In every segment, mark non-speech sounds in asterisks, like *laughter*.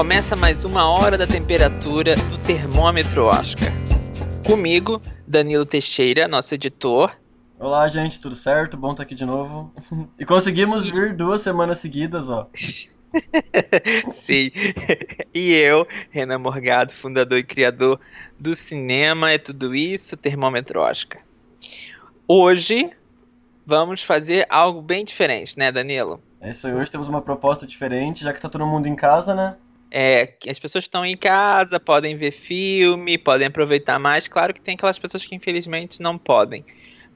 Começa mais uma hora da temperatura do termômetro Oscar. Comigo, Danilo Teixeira, nosso editor. Olá, gente, tudo certo? Bom estar aqui de novo. *laughs* E conseguimos vir duas semanas seguidas, ó. *laughs* Sim. E eu, Renan Morgado, fundador e criador do cinema É Tudo Isso, Termômetro Oscar. Hoje vamos fazer algo bem diferente, né, Danilo? É isso aí, hoje temos uma proposta diferente, já que tá todo mundo em casa, né? É, as pessoas estão em casa, podem ver filme, podem aproveitar mais. Claro que tem aquelas pessoas que infelizmente não podem.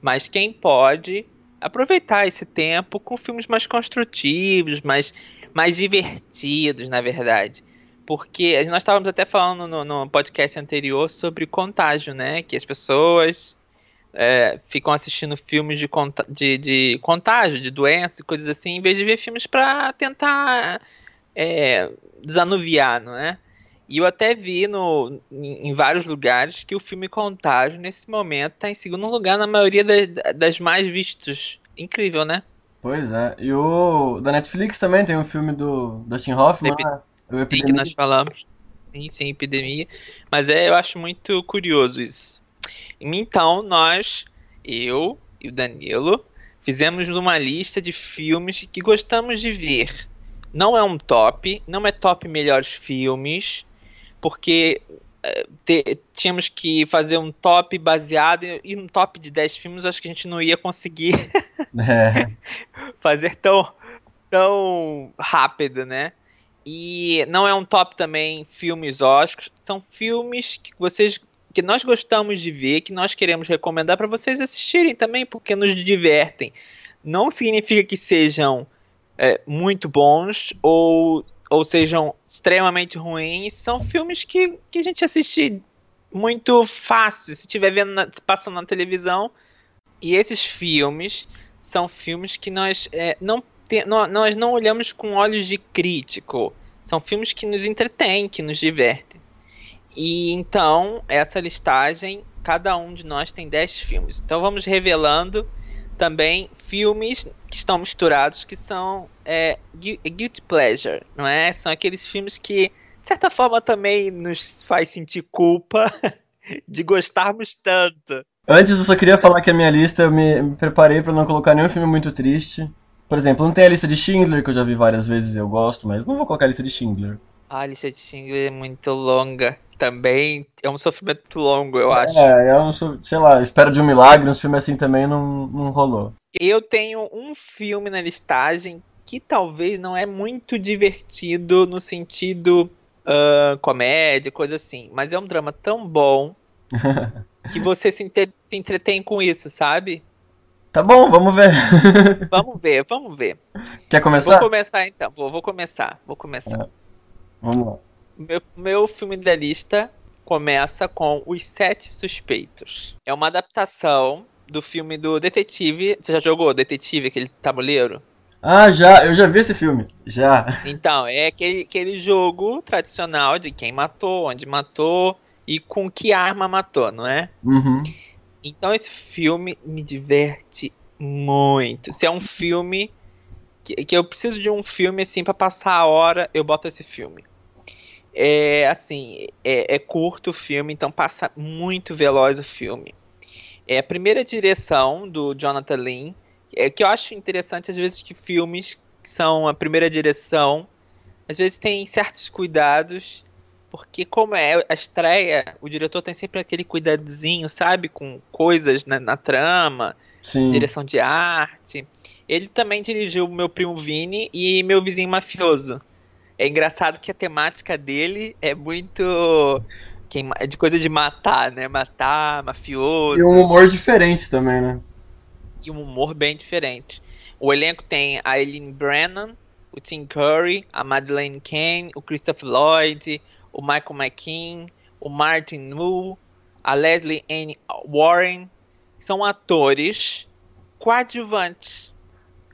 Mas quem pode aproveitar esse tempo com filmes mais construtivos, mais, mais divertidos, na verdade. Porque nós estávamos até falando no, no podcast anterior sobre contágio, né? Que as pessoas é, ficam assistindo filmes de, de, de, contágio, de doenças e coisas assim, em vez de ver filmes para tentar é, desanuviar, não é? E eu até vi no, em, vários lugares que o filme Contágio, nesse momento, está em segundo lugar na maioria das, das mais vistos. Incrível, né? Pois é. E o da Netflix também tem um filme do Dustin Hoffman, Epi né? o Epidemia. que nós falamos. Sim, sim, Epidemia. Mas é, eu acho muito curioso isso. Então, nós, eu e o Danilo, fizemos uma lista de filmes que gostamos de ver. Não é um top, não é top melhores filmes, porque é, te, tínhamos que fazer um top baseado em um top de 10 filmes, acho que a gente não ia conseguir *laughs* é. *laughs* fazer tão, tão rápido, né? E não é um top também filmes Oscars, são filmes que vocês que nós gostamos de ver, que nós queremos recomendar para vocês assistirem também, porque nos divertem. Não significa que sejam é, muito bons ou, ou sejam extremamente ruins. São filmes que, que a gente assiste muito fácil, se estiver vendo na, passando na televisão. E esses filmes são filmes que nós é, não, te, nós não olhamos com olhos de crítico. São filmes que nos entretêm, que nos divertem. E então, essa listagem, cada um de nós tem 10 filmes. Então vamos revelando também filmes que estão misturados, que são é, guilty pleasure, não é? São aqueles filmes que, de certa forma, também nos faz sentir culpa *laughs* de gostarmos tanto. Antes eu só queria falar que a minha lista eu me, me preparei para não colocar nenhum filme muito triste. Por exemplo, não tem a lista de Schindler, que eu já vi várias vezes e eu gosto, mas não vou colocar a lista de Schindler. A lista de Schindler é muito longa também é um sofrimento longo, eu acho. É, é um, sei lá, espero de um milagre, um filme assim também não, não rolou. Eu tenho um filme na listagem que talvez não é muito divertido no sentido uh, comédia, coisa assim, mas é um drama tão bom *laughs* que você se, se entretém com isso, sabe? Tá bom, vamos ver. *laughs* vamos ver, vamos ver. Quer começar? Vou começar então, vou, vou começar, vou começar. É. Vamos lá. Meu, meu filme da lista começa com Os Sete Suspeitos. É uma adaptação do filme do Detetive. Você já jogou Detetive, aquele tabuleiro? Ah, já, eu já vi esse filme. Já. Então, é aquele, aquele jogo tradicional de quem matou, onde matou e com que arma matou, não é? Uhum. Então esse filme me diverte muito. Se é um filme que, que eu preciso de um filme assim para passar a hora, eu boto esse filme. É assim, é, é, curto o filme, então passa muito veloz o filme. É a primeira direção do Jonathan Lynn, é que eu acho interessante às vezes que filmes que são a primeira direção, às vezes tem certos cuidados, porque como é a estreia, o diretor tem sempre aquele cuidadozinho, sabe, com coisas na, na trama, Sim. direção de arte. Ele também dirigiu Meu Primo Vini e Meu Vizinho Mafioso. É engraçado que a temática dele é muito é de coisa de matar, né? Matar, mafioso. E um humor diferente também, né? E um humor bem diferente. O elenco tem a Eileen Brennan, o Tim Curry, a Madeleine Kane, o Christopher Lloyd, o Michael McKean, o Martin Wu, a Leslie Ann Warren. São atores coadjuvantes.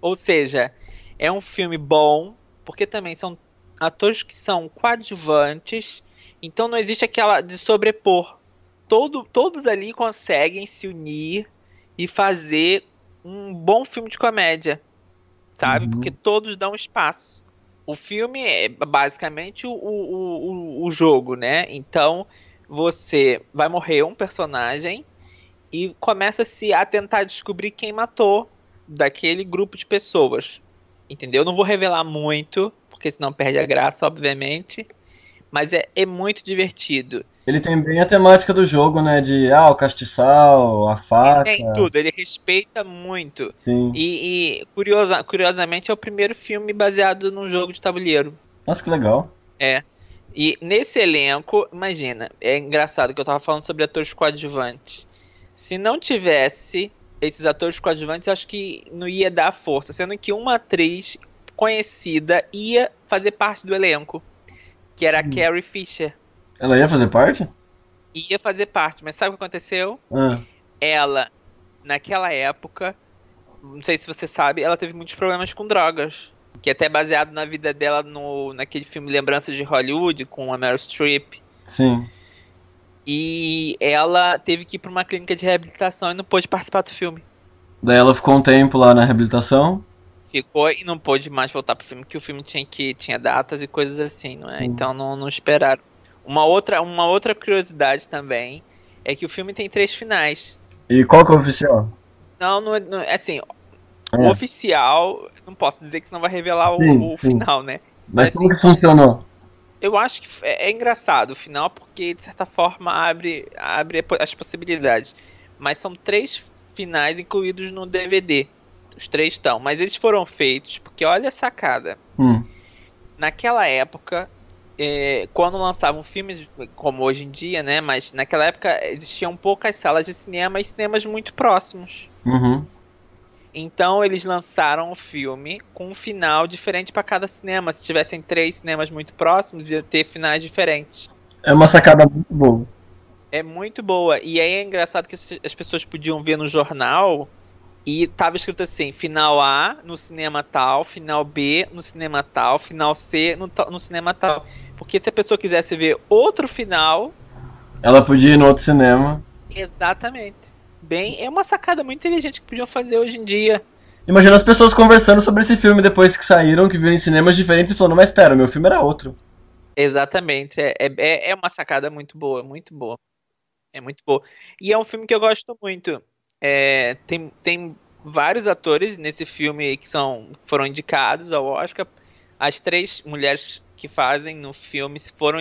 Ou seja, é um filme bom, porque também são atores que são coadjuvantes, então não existe aquela de sobrepor. Todo, todos ali conseguem se unir e fazer um bom filme de comédia, sabe? Uhum. Porque todos dão espaço. o filme é basicamente o, o, o, o jogo, né? Então você vai morrer um personagem e começa-se a tentar descobrir quem matou daquele grupo de pessoas. Entendeu? Não vou revelar muito, porque senão perde a graça, obviamente. Mas é, é muito divertido. Ele tem bem a temática do jogo, né? De ah, o castiçal, a faca. Tem tudo, ele respeita muito. Sim. E, e curiosa, curiosamente é o primeiro filme baseado num jogo de tabuleiro. Nossa, que legal. É. E nesse elenco, imagina, é engraçado que eu tava falando sobre atores coadjuvantes. Se não tivesse esses atores coadjuvantes, eu acho que não ia dar força, sendo que uma atriz conhecida ia fazer parte do elenco, que era a hum. Carrie Fisher. Ela ia fazer parte? Ia fazer parte, mas sabe o que aconteceu? Ah. Ela, naquela época, não sei se você sabe, ela teve muitos problemas com drogas. Que é até baseado na vida dela no, naquele filme Lembranças de Hollywood, com a Meryl Streep. Sim. E ela teve que ir para uma clínica de reabilitação e não pôde participar do filme. Daí ela ficou um tempo lá na reabilitação. Ficou e não pôde mais voltar pro filme, que o filme tinha que tinha datas e coisas assim, não é? Sim. Então não, não esperaram. Uma outra, uma outra curiosidade também é que o filme tem três finais. E qual que é o oficial? Não, não, não assim, é. o oficial, não posso dizer que senão vai revelar sim, o, o final, né? Mas, Mas como assim, que funcionou? eu acho que é, é, engraçado o final, porque de certa forma abre, abre as possibilidades. Mas são três finais incluídos no DVD. Os três estão. Mas eles foram feitos porque olha a sacada. Hum. Naquela época, é, quando lançavam filmes, como hoje em dia, né? Mas naquela época existiam poucas salas de cinema e cinemas muito próximos. Uhum. Então eles lançaram o filme com um final diferente para cada cinema. Se tivessem três cinemas muito próximos, ia ter finais diferentes. É uma sacada muito boa. É muito boa. E aí é engraçado que as pessoas podiam ver no jornal e tava escrito assim: final A no cinema tal, final B no cinema tal, final C no, no cinema tal. Porque se a pessoa quisesse ver outro final. Ela podia ir no outro cinema. Exatamente bem. É uma sacada muito inteligente que podiam fazer hoje em dia. Imagina as pessoas conversando sobre esse filme depois que saíram, que viram em cinemas diferentes e falando, mas espera, meu filme era outro. Exatamente. É, é, é uma sacada muito boa, muito boa. É muito boa. E é um filme que eu gosto muito. É, tem, tem vários atores nesse filme que são foram indicados ao Oscar. As três mulheres que fazem no filme foram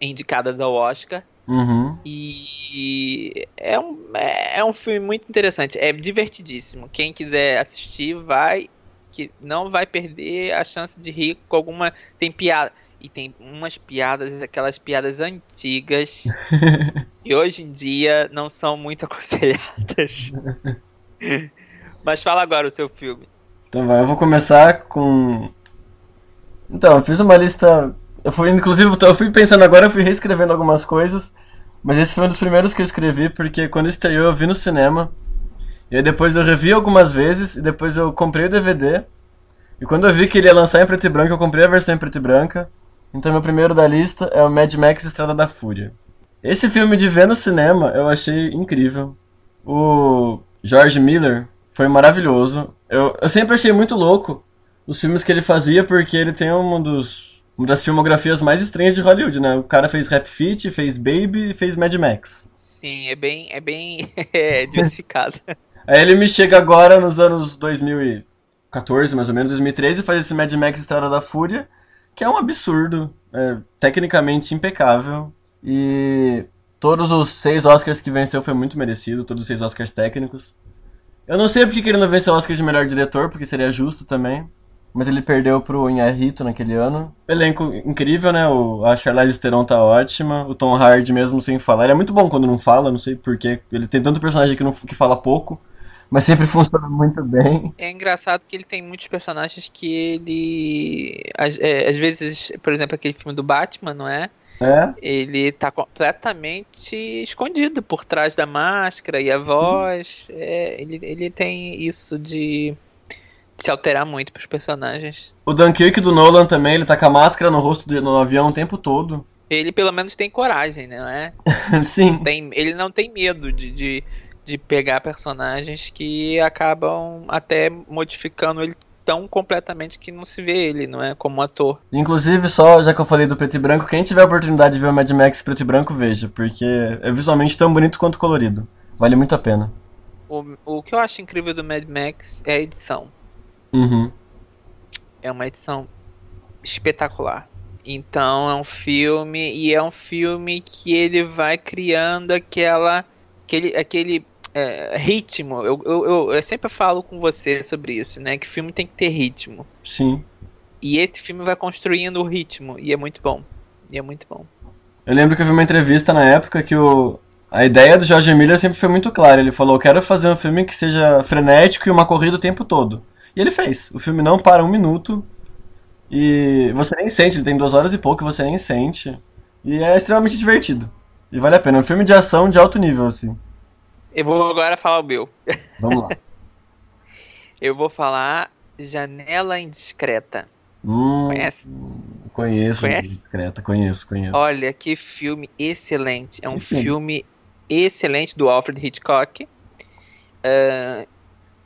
indicadas ao Oscar. Uhum. E é um, é, é um filme muito interessante, é divertidíssimo. Quem quiser assistir, vai que não vai perder a chance de rir com alguma. Tem piada. E tem umas piadas, aquelas piadas antigas, *laughs* e hoje em dia não são muito *laughs* aconselhadas. Mas fala agora o seu filme. Então vai, eu vou começar com. Então, eu fiz uma lista eu fui, inclusive, eu fui pensando agora, eu fui reescrevendo algumas coisas. Mas esse foi um dos primeiros que eu escrevi, porque quando estreou eu vi no cinema. E aí depois eu revi algumas vezes, e depois eu comprei o DVD. E quando eu vi que ele ia lançar em preto e branco, eu comprei a versão em preto e branca. Então meu primeiro da lista é o Mad Max Estrada da Fúria. Esse filme de ver no cinema eu achei incrível. O George Miller foi maravilhoso. Eu, eu sempre achei muito louco os filmes que ele fazia, porque ele tem um dos uma das filmografias mais estranhas de Hollywood, né? O cara fez Rap Fit, fez Baby e fez Mad Max. Sim, é bem, é bem *laughs* é, diversificado. *laughs* Aí ele me chega agora nos anos 2014, mais ou menos, 2013, e faz esse Mad Max Estrada da Fúria, que é um absurdo, é tecnicamente impecável, e todos os seis Oscars que venceu foi muito merecido, todos os seis Oscars técnicos. Eu não sei porque que ele não venceu o Oscar de melhor diretor, porque seria justo também mas ele perdeu pro Inharito naquele ano. Elenco incrível, né? O, a Charlize Theron tá ótima, o Tom Hardy mesmo sem falar. Ele é muito bom quando não fala, não sei porquê. Ele tem tanto personagem que, não, que fala pouco, mas sempre funciona muito bem. É engraçado que ele tem muitos personagens que ele... Às, é, às vezes, por exemplo, aquele filme do Batman, não é? É? Ele tá completamente escondido por trás da máscara e a voz. É, ele, ele tem isso de se alterar muito pros personagens. O Dunkirk do Nolan também, ele tá com a máscara no rosto do, no avião o tempo todo. Ele pelo menos tem coragem, né, não é? *laughs* Sim. Tem, ele não tem medo de, de, de, pegar personagens que acabam até modificando ele tão completamente que não se vê ele, não é? Como ator. Inclusive, só já que eu falei do preto e branco, quem tiver a oportunidade de ver o Mad Max preto e branco, veja, porque é visualmente tão bonito quanto colorido. Vale muito a pena. O, o que eu acho incrível do Mad Max é a edição. Uhum. É uma edição espetacular. Então é um filme e é um filme que ele vai criando aquela aquele, aquele é, ritmo. Eu, eu, eu, eu, sempre falo com você sobre isso, né? Que filme tem que ter ritmo. Sim. E esse filme vai construindo o ritmo e é muito bom. E é muito bom. Eu lembro que eu vi uma entrevista na época que o, a ideia do Jorge Miller sempre foi muito clara. Ele falou: quero fazer um filme que seja frenético e uma corrida o tempo todo. E ele fez. O filme não para um minuto. E você nem sente, ele tem duas horas e pouco, você nem sente. E é extremamente divertido. E vale a pena. É um filme de ação de alto nível, assim. Eu vou agora falar o meu. Vamos lá. *laughs* Eu vou falar Janela Indiscreta. Hum, Conhece? Conheço, Conhece? Discreta, conheço, conheço. Olha que filme excelente. É um Que filme? excelente do Alfred Hitchcock. Ah,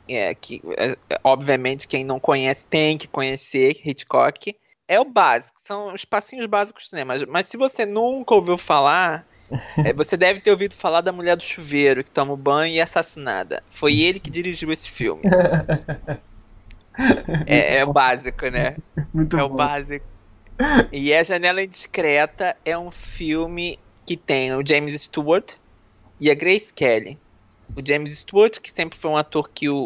é, que, é, obviamente, quem não conhece tem que conhecer Hitchcock. É o básico, são os passinhos básicos do cinema. Mas se você nunca ouviu falar, *laughs* é, você deve ter ouvido falar da mulher do chuveiro que toma o banho e é assassinada. Foi ele que dirigiu esse filme. É, é o básico, né? *laughs* Muito É o bom. básico. E A Janela Indiscreta é um filme que tem o James Stewart e a Grace Kelly. O James Stewart, que sempre foi um ator que o,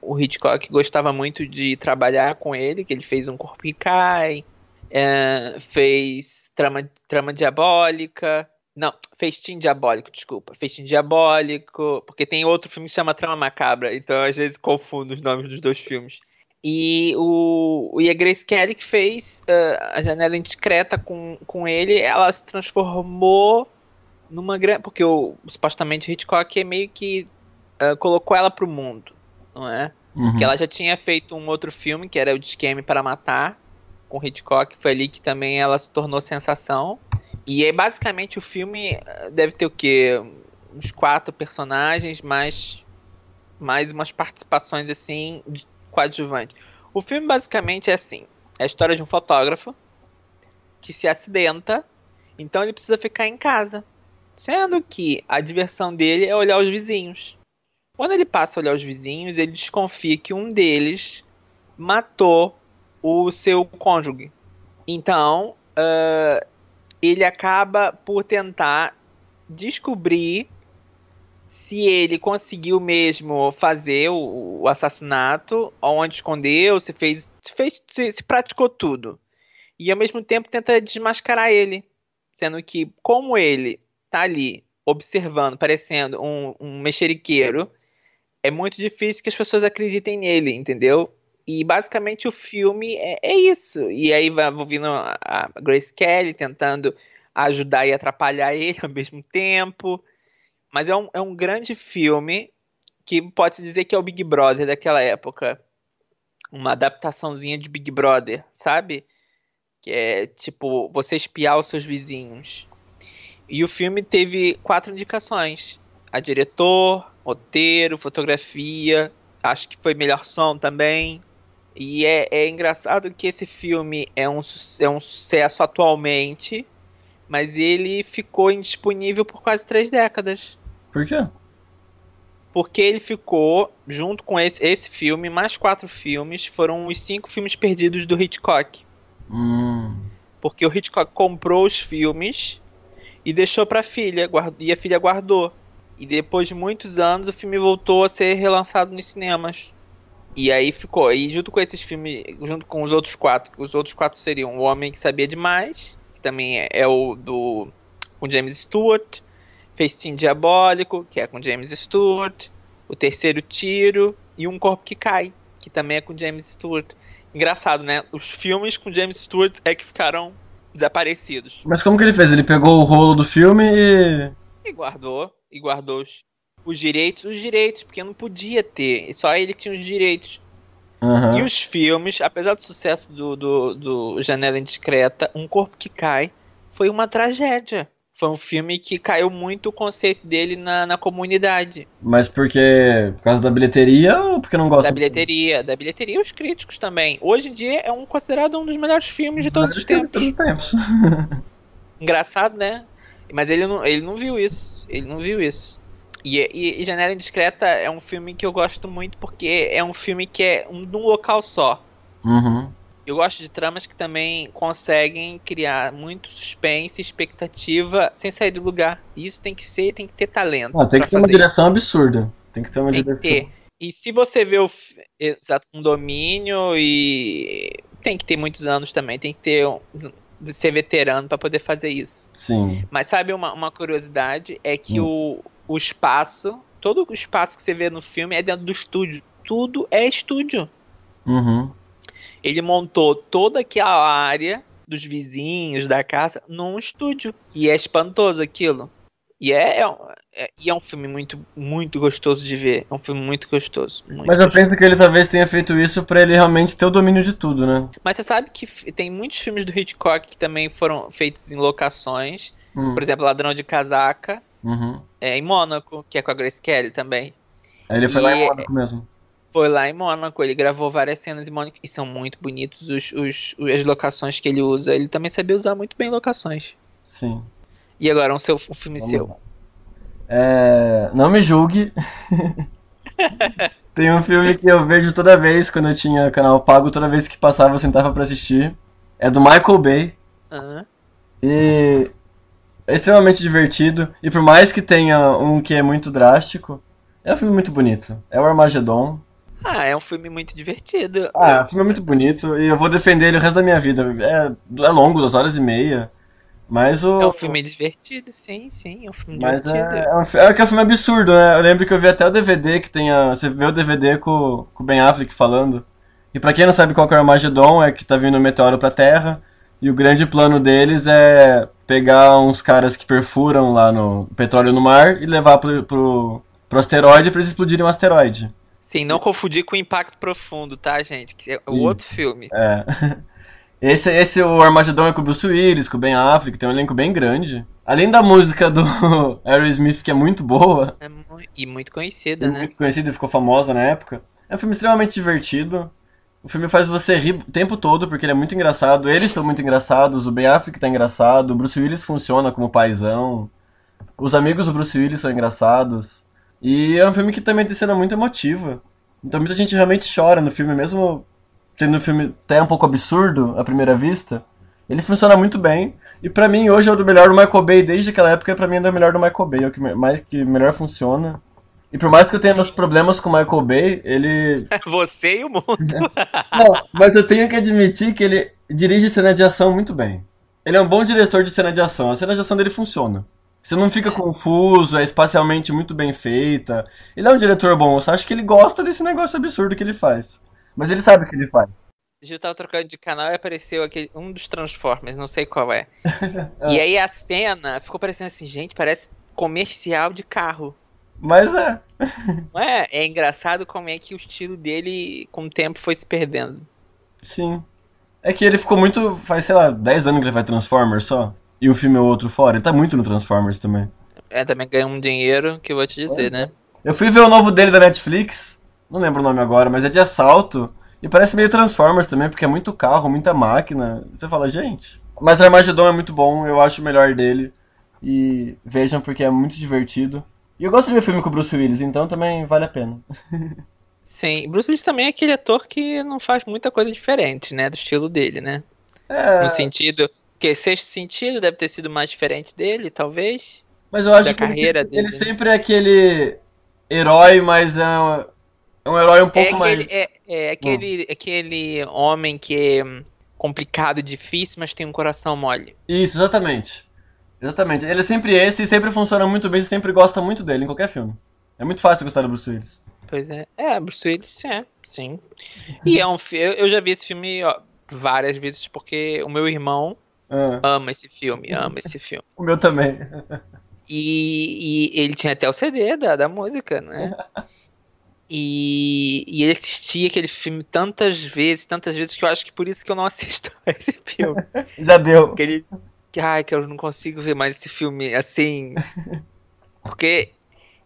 o, o Hitchcock gostava muito de trabalhar com ele, que ele fez Um Corpo que Cai, é, fez Trama, Trama Diabólica. Não, Festim Diabólico, desculpa. Festim Diabólico, porque tem outro filme que chama Trama Macabra, então às vezes confundo os nomes dos dois filmes. E o, e a Grace Kelly que fez ah, a Janela Indiscreta com, com ele, ela se transformou numa grande. Porque o, supostamente Hitchcock é meio que ah, colocou ela pro mundo, não é? Uhum. Porque ela já tinha feito um outro filme, que era o Esquema para Matar, com Hitchcock, foi ali que também ela se tornou sensação. E aí, basicamente, o filme ah, deve ter o quê? Uns quatro personagens, mais, mais umas participações, assim, coadjuvantes. O filme, basicamente, é assim. É a história de um fotógrafo que se acidenta, então ele precisa ficar em casa. Sendo que a diversão dele é olhar os vizinhos. Quando ele passa a olhar os vizinhos, ele desconfia que um deles matou o seu cônjuge. Então, ah, ele acaba por tentar descobrir se ele conseguiu mesmo fazer o, o assassinato, onde escondeu, se fez, se fez, se, se praticou tudo. E ao mesmo tempo tenta desmascarar ele, sendo que como ele tá ali observando, parecendo um, um mexeriqueiro, é muito difícil que as pessoas acreditem nele, entendeu? E basicamente o filme é, é isso. E aí vai ouvindo a, a Grace Kelly tentando ajudar e atrapalhar ele ao mesmo tempo. Mas é um, é um grande filme que pode-se dizer que é o Big Brother daquela época. Uma adaptaçãozinha de Big Brother, sabe? Que é tipo você espiar os seus vizinhos. E o filme teve quatro indicações: a diretor, roteiro, fotografia. Acho que foi melhor som também. E é, é engraçado que esse filme é um, é um sucesso atualmente, mas ele ficou indisponível por quase três décadas. Por quê? Porque ele ficou, junto com esse, esse filme, mais quatro filmes, foram os cinco filmes perdidos do Hitchcock. Hum. Porque o Hitchcock comprou os filmes e deixou pra filha, guard- e a filha guardou. E depois de muitos anos o filme voltou a ser relançado nos cinemas. E aí ficou. E junto com esses filmes, junto com os outros quatro, os outros quatro seriam O Homem que Sabia Demais, que também é, é o do com James Stewart, Festim Diabólico, que é com James Stewart, O Terceiro Tiro e Um Corpo que Cai, que também é com James Stewart. Engraçado, né? Os filmes com James Stewart é que ficaram desaparecidos. Mas como que ele fez? Ele pegou o rolo do filme e. E guardou, e guardou os, os direitos, os direitos, porque não podia ter, só ele tinha os direitos. Aham. E os filmes, apesar do sucesso do, do, do Janela Indiscreta, Um Corpo que Cai foi uma tragédia. foi um filme que caiu muito o conceito dele na, na comunidade. Mas porque. Por causa da bilheteria ou porque não gosta? Da bilheteria, da bilheteria e os críticos também. Hoje em dia é um, considerado um dos melhores filmes de todos os tempos. Todos os tempos. *laughs* Engraçado, né? Mas ele não, ele não viu isso. Ele não viu isso. E, e, e, Janela Indiscreta é um filme que eu gosto muito porque é um filme que é um, de um local só. Uhum. Eu gosto de tramas que também conseguem criar muito suspense, expectativa, sem sair do lugar. Isso tem que ser, tem que ter talento. Tem que ter uma direção absurda. Tem que ter uma tem direção. Ter. E se você vê o exato um domínio e tem que ter muitos anos também, tem que ter ser veterano para poder fazer isso. Sim. Mas sabe uma, uma curiosidade é que hum. o, o espaço, todo o espaço que você vê no filme é dentro do estúdio. Tudo é estúdio. Uhum ele montou toda aquela área dos vizinhos da casa num estúdio. E é espantoso aquilo. E é, é, é, e é um filme muito, muito gostoso de ver. É um filme muito gostoso. Muito Mas eu gostoso. penso que ele talvez tenha feito isso para ele realmente ter o domínio de tudo, né? Mas você sabe que tem muitos filmes do Hitchcock que também foram feitos em locações. Hum. Por exemplo, Ladrão de Casaca. Uhum. É, em Mônaco, que é com a Grace Kelly também. Ele foi e lá em Mônaco mesmo foi lá em Mônaco, ele gravou várias cenas em Mônaco e são muito bonitos os, os, as locações que ele usa. Ele também sabia usar muito bem locações. Sim. E agora um, seu, um filme Vamos seu. É, não me julgue. *laughs* Tem um filme que eu vejo toda vez quando eu tinha canal pago, toda vez que passava eu sentava para assistir. É do Michael Bay. Uhum. E é extremamente divertido. E por mais que tenha um que é muito drástico, é um filme muito bonito. É o Armageddon. Ah, é um filme muito divertido. Ah, o filme é muito bonito e eu vou defender ele o resto da minha vida. É, é longo, duas horas e meia. Mas o. É um filme divertido, sim, sim, é um filme mas divertido. É, é, um, é que é um filme absurdo, né? Eu lembro que eu vi até o DVD que tem a. Você vê o DVD com, com o Ben Affleck falando. E pra quem não sabe qual que é o Armagedon, é que tá vindo um meteoro pra Terra. E o grande plano deles é pegar uns caras que perfuram lá no petróleo no mar e levar pro, pro, pro asteroide pra eles explodirem o um asteroide. Sim, não confundir com Impacto Profundo, tá, gente? Que é o Isso. outro filme. É. *laughs* Esse, esse o Armagedon é com o Bruce Willis, com o Ben Affleck, tem um elenco bem grande. Além da música do *laughs* Aerosmith, que é muito boa. É e muito conhecida, né? Muito conhecida e ficou famosa na época. É um filme extremamente divertido. O filme faz você rir o tempo todo, porque ele é muito engraçado. Eles estão muito engraçados, o Ben Affleck tá engraçado, o Bruce Willis funciona como paizão. Os amigos do Bruce Willis são engraçados. E é um filme que também tem cena muito emotiva. Então muita gente realmente chora no filme, mesmo sendo um filme até um pouco absurdo à primeira vista. Ele funciona muito bem. E pra mim, hoje é o do melhor do Michael Bay. Desde aquela época, pra mim, é o melhor do Michael Bay. É o que, mais, que melhor funciona. E por mais que eu tenha meus problemas com o Michael Bay, ele. *laughs* Você e o mundo. Não, mas eu tenho que admitir que ele dirige cena de ação muito bem. Ele é um bom diretor de cena de ação. A cena de ação dele funciona. Você não fica confuso, é espacialmente muito bem feita. Ele é um diretor bom, eu só acho que ele gosta desse negócio absurdo que ele faz. Mas ele sabe o que ele faz. Eu tava trocando de canal e apareceu aquele, um dos Transformers, não sei qual é. *laughs* é. E aí a cena ficou parecendo assim, gente, parece comercial de carro. Mas é. É? É engraçado como é que o estilo dele, com o tempo, foi se perdendo. Sim. É que ele ficou muito. Faz, sei lá, 10 anos que ele vai Transformers só. E o filme é outro fora. Ele tá muito no Transformers também. É, também ganha um dinheiro que eu vou te dizer, é. né? Eu fui ver o novo dele da Netflix. Não lembro o nome agora, mas é de assalto. E parece meio Transformers também, porque é muito carro, muita máquina. Você fala, gente. Mas Armageddon é muito bom, eu acho o melhor dele. E vejam porque é muito divertido. E eu gosto de ver filme com o Bruce Willis, então também vale a pena. *laughs* Sim, Bruce Willis também é aquele ator que não faz muita coisa diferente, né? Do estilo dele, né? É... No sentido, que sexto sentido deve ter sido mais diferente dele, talvez. Mas eu acho que carreira ele, dele. ele sempre é aquele herói, mas é um, é um herói um pouco é aquele, mais. É, é aquele, hum. aquele homem que é complicado, difícil, mas tem um coração mole. Isso, exatamente. Exatamente. Ele é sempre esse e sempre funciona muito bem, você sempre gosta muito dele em qualquer filme. É muito fácil gostar do Bruce Willis. Pois é. É, Bruce Willis, é, sim. E é um eu já vi esse filme ó, várias vezes porque o meu irmão ah. Ama esse filme, ama esse filme. *laughs* o meu também. E, e, ele tinha até o CD da, da música, né? E, e ele assistia aquele filme tantas vezes, tantas vezes que eu acho que por isso que eu não *laughs* assisto esse filme. Já deu. Porque ele, que, ai, que eu não consigo ver mais esse filme assim. *laughs* Porque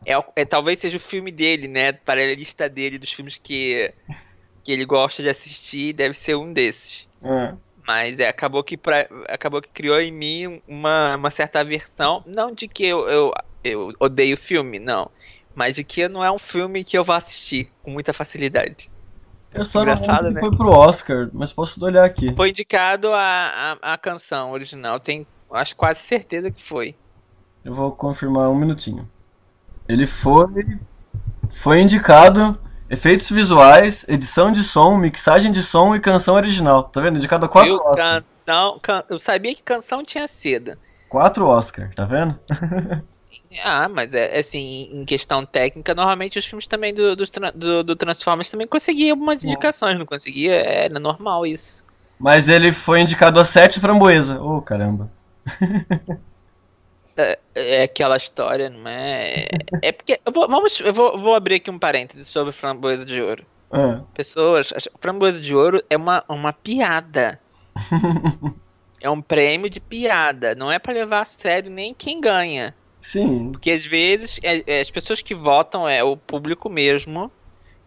é, é, talvez seja o filme dele, né? Para a lista dele dos filmes que, que ele gosta de assistir, deve ser um desses. É. Mas é, acabou que pra, acabou que criou em mim uma, uma certa aversão, não de que eu, eu, eu odeio o filme, não, mas de que não é um filme que eu vou assistir com muita facilidade. Eu só não lembro que né? foi pro Oscar, mas posso olhar aqui. Foi indicado a, a, a canção original, tenho acho quase certeza que foi. Eu vou confirmar um minutinho. Ele foi foi indicado efeitos visuais, edição de som, mixagem de som e canção original. Tá vendo? Indicado a quatro eu, Oscar. Canção, can, eu sabia que canção tinha seda. Quatro Oscar, tá vendo? *laughs* Ah, mas é assim, em questão técnica, normalmente os filmes também do, do, do, do Transformers também conseguiam algumas Sim. indicações, não conseguia? É, era normal isso. Mas ele foi indicado a sete framboesa. Ô, oh, caramba. É, é, aquela história, não é? É porque. Eu vou, vamos, eu vou, vou abrir aqui um parênteses sobre Framboesa de Ouro. Ah. Pessoas, Framboesa de Ouro é uma, uma piada. *laughs* é um prêmio de piada. Não é para levar a sério nem quem ganha. Sim. Porque às vezes é, é, as pessoas que votam é o público mesmo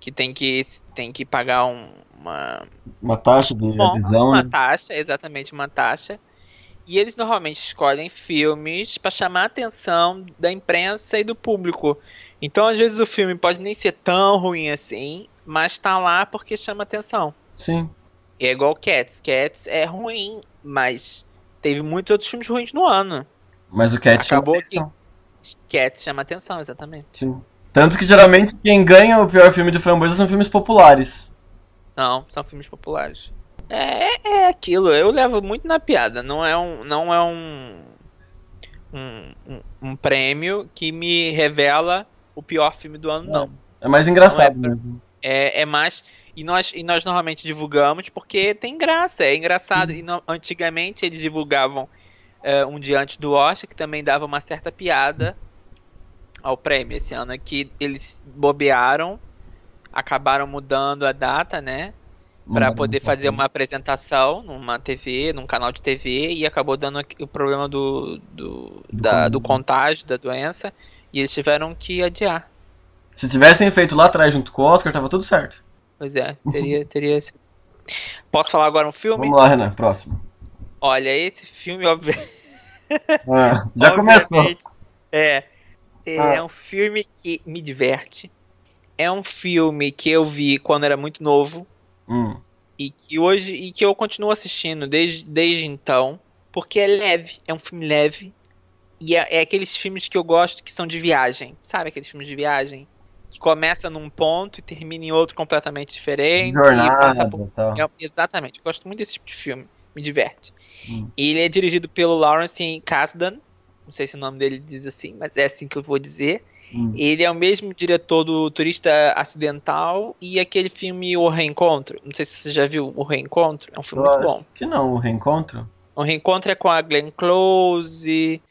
que tem que, tem que pagar um, uma. Uma taxa de bom, adesão. Uma né? taxa, exatamente, uma taxa. E eles normalmente escolhem filmes para chamar a atenção da imprensa e do público. Então, às vezes, o filme pode nem ser tão ruim assim, mas tá lá porque chama atenção. Sim. É igual Cats. Cats é ruim, mas teve muitos outros filmes ruins no ano. Mas o Cats Acabou. Que Cats chama atenção, exatamente. Sim. Tanto que geralmente quem ganha o pior filme de framboesa são filmes populares. São, são filmes populares. É, é aquilo, eu levo muito na piada. Não é um, não é um, um, um, um prêmio que me revela o pior filme do ano, não. É mais engraçado é, mesmo. É, é mais. E nós, e nós normalmente divulgamos porque tem graça, é engraçado. E no, antigamente eles divulgavam é, um dia antes do Oscar, que também dava uma certa piada ao prêmio. Esse ano que eles bobearam, acabaram mudando a data, né? para poder fazer uma apresentação numa TV, num canal de TV e acabou dando o problema do, do, da, do contágio da doença e eles tiveram que adiar. Se tivessem feito lá atrás junto com o Oscar, tava tudo certo. Pois é, teria, teria. Posso falar agora um filme? Vamos lá, Renan, próximo. Olha, esse filme, óbvio... *laughs* ah, já *laughs* começou. É, é ah. um filme que me diverte. É um filme que eu vi quando era muito novo Hum. E que hoje e que eu continuo assistindo desde, desde então, porque é leve, é um filme leve. E é, é aqueles filmes que eu gosto que são de viagem. Sabe aqueles filmes de viagem? Que começa num ponto e termina em outro completamente diferente. Jornada, por... é, exatamente, eu gosto muito desse tipo de filme. Me diverte. Hum. Ele é dirigido pelo Lawrence Kasdan. Não sei se o nome dele diz assim, mas é assim que eu vou dizer. Hum. Ele é o mesmo diretor do Turista Acidental e aquele filme O Reencontro. Não sei se você já viu O Reencontro. É um filme muito bom. Que não, O Reencontro? O Reencontro é com a Glenn Close.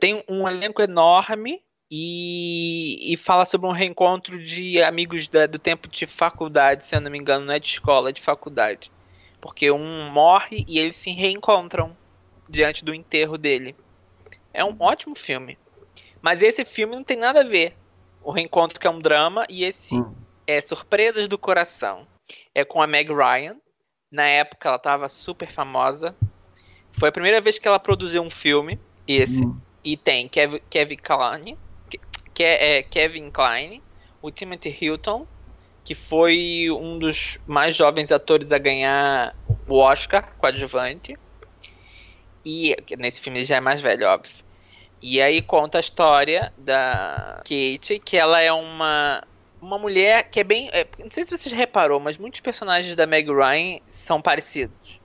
Tem um elenco enorme e, e fala sobre um reencontro de amigos da, do tempo de faculdade, se eu não me engano, não é de escola, é de faculdade. Porque um morre e eles se reencontram diante do enterro dele. É um ótimo filme. Mas esse filme não tem nada a ver. O Reencontro que é um drama e esse hum. é Surpresas do Coração. É com a Meg Ryan. Na época ela estava super famosa. Foi a primeira vez que ela produziu um filme, esse. Hum. E tem Kevin, Kevin Klein, que é, Kevin Klein, o Timothy Hilton, que foi um dos mais jovens atores a ganhar o Oscar coadjuvante. E nesse filme ele já é mais velho, óbvio. E aí conta a história da Kate, que ela é uma uma mulher que é bem, é, não sei se você já reparou, mas muitos personagens da Meg Ryan são parecidos.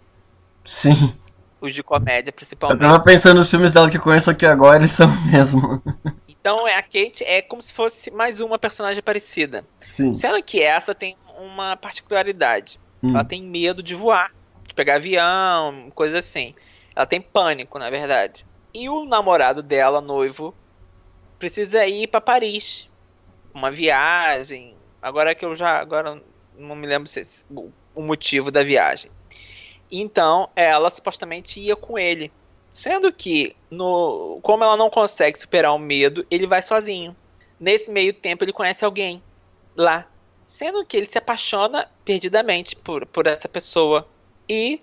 Sim. Os de comédia, principalmente. Eu tava pensando nos filmes dela que conheço aqui agora, eles são *laughs* mesmo. Então é, a Kate é como se fosse mais uma personagem parecida. Sim. Sendo que essa tem uma particularidade. Hum. Ela tem medo de voar, de pegar avião, coisa assim. Ela tem pânico, na verdade. E o namorado dela, noivo, precisa ir para Paris. Uma viagem. Agora que eu já. Agora não me lembro se, o motivo da viagem. Então, ela supostamente ia com ele. Sendo que, no, como ela não consegue superar o medo, ele vai sozinho. Nesse meio tempo, ele conhece alguém lá. Sendo que ele se apaixona perdidamente por, por essa pessoa. E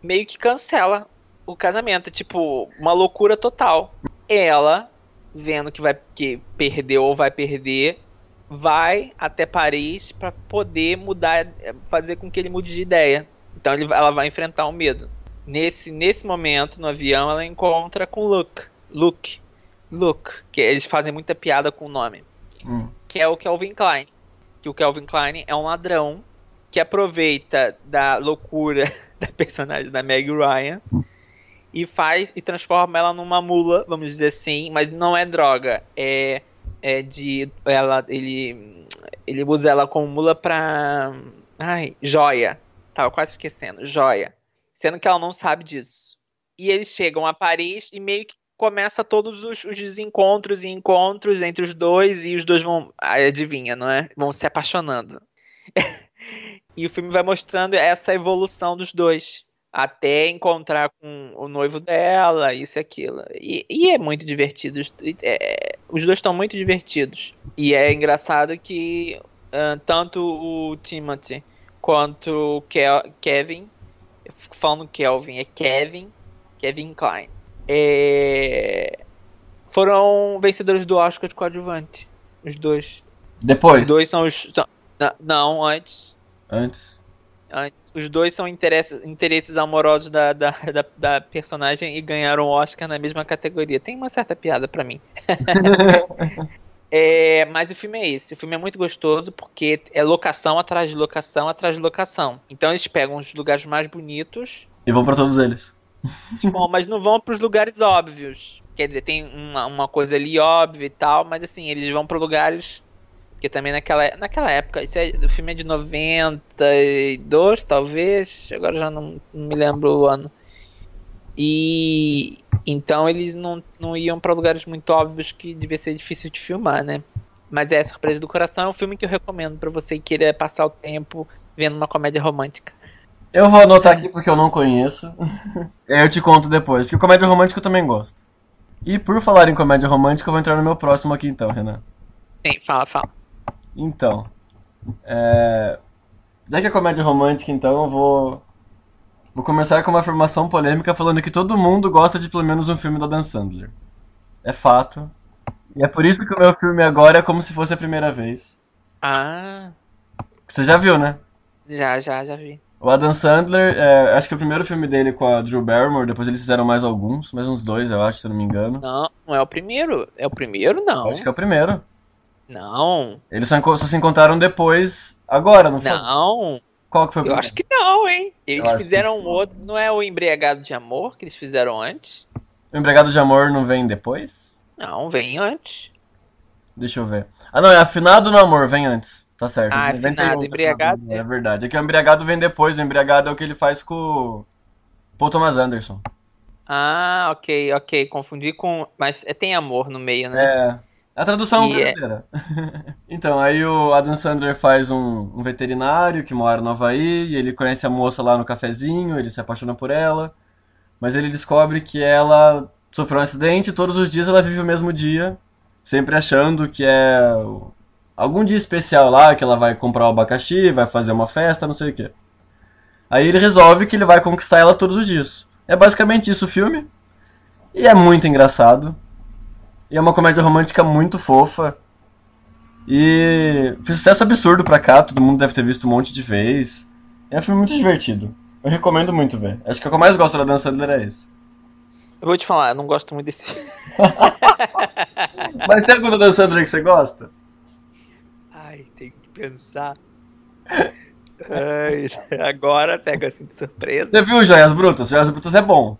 meio que cancela o casamento. Tipo, uma loucura total. Ela, vendo que vai que perdeu ou vai perder, vai até Paris para poder mudar, fazer com que ele mude de ideia. Então ele, ela vai enfrentar o medo. Nesse, nesse momento, no avião, ela encontra com Luke. Luke. Luke. Que eles fazem muita piada com o nome. Hum. Que é o Kelvin Klein. Que o Kelvin Klein é um ladrão que aproveita da loucura *laughs* da personagem da Meg Ryan e faz e transforma ela numa mula, vamos dizer assim, mas não é droga, é, é de ela ele ele usa ela como mula pra ai, joia. Tava quase esquecendo, joia sendo que ela não sabe disso. E eles chegam a Paris e meio que começa todos os, os desencontros e encontros entre os dois e os dois vão, adivinha, não é? Vão se apaixonando. *laughs* e o filme vai mostrando essa evolução dos dois até encontrar com o noivo dela, isso e aquilo. E, e é muito divertido. É, os dois estão muito divertidos. E é engraçado que uh, tanto o Timothy quanto o Kevin eu fico falando Kelvin, é Kevin, Kevin Klein. É... Foram vencedores do Oscar de coadjuvante. Os dois. Depois? Os dois são os. Não, antes. Antes. Antes. Os dois são interesses, interesses amorosos da, da, da, da personagem e ganharam o Oscar na mesma categoria. Tem uma certa piada para mim. *laughs* É, mas o filme é esse. O filme é muito gostoso porque é locação atrás de locação atrás de locação. Então eles pegam os lugares mais bonitos. E vão para todos eles. Bom, mas não vão para os lugares óbvios. Quer dizer, tem uma, uma coisa ali óbvia e tal, mas assim, eles vão para lugares. Porque também naquela, naquela época, isso é, o filme é de 92, talvez. Agora já não, não me lembro o ano. E então eles não, não iam para lugares muito óbvios que devia ser difícil de filmar, né? Mas é Surpresa do Coração, é um filme que eu recomendo para você que queira passar o tempo vendo uma comédia romântica. Eu vou anotar aqui porque eu não conheço. *laughs* eu te conto depois, porque comédia romântica eu também gosto. E por falar em comédia romântica, eu vou entrar no meu próximo aqui então, Renan. Sim, fala, fala. Então, é... já que é comédia romântica, então eu vou Vou começar com uma afirmação polêmica falando que todo mundo gosta de pelo menos um filme do Dan Sandler. É fato. E é por isso que o meu filme agora é como se fosse a primeira vez. Ah. Você já viu, né? Já, já, já vi. O Adam Sandler, é, acho que é o primeiro filme dele com a Drew Barrymore, depois eles fizeram mais alguns, mais uns dois, eu acho, se eu não me engano. Não, não é o primeiro. É o primeiro, não. Acho que é o primeiro. Não. Eles só, só se encontraram depois, agora, não foi? Não. Qual que foi o Eu acho que não, hein? Eles fizeram um outro. Não é o Embriagado de Amor que eles fizeram antes? O Embriagado de Amor não vem depois? Não, vem antes. Deixa eu ver. Ah, não, é Afinado no Amor, vem antes. Tá certo. Ah, afinado, embriagado. É verdade. É que o embriagado vem depois. O embriagado é o que ele faz com o Paul Thomas Anderson. Ah, ok, ok. Confundi com. Mas é, tem amor no meio, né? É. A tradução e brasileira. É... *laughs* então, aí o Adam Sandler faz um, um, veterinário que mora no Havaí, e ele conhece a moça lá no cafezinho, ele se apaixona por ela, mas ele descobre que ela sofreu um acidente e todos os dias ela vive o mesmo dia, sempre achando que é algum dia especial lá, que ela vai comprar o um abacaxi, vai fazer uma festa, não sei o que. Aí ele resolve que ele vai conquistar ela todos os dias. É basicamente isso o filme, e é muito engraçado. E é uma comédia romântica muito fofa. E fez sucesso absurdo pra cá, todo mundo deve ter visto um monte de vez. É um filme muito divertido. Eu recomendo muito ver. Acho que o que eu mais gosto da Dan Sandler é esse. Eu vou te falar, eu não gosto muito desse *laughs* Mas tem algum da Dan Sandler que você gosta? Ai, tem que pensar. Ai, agora pega assim de surpresa. Você viu Joias Brutas? Joias Brutas é bom.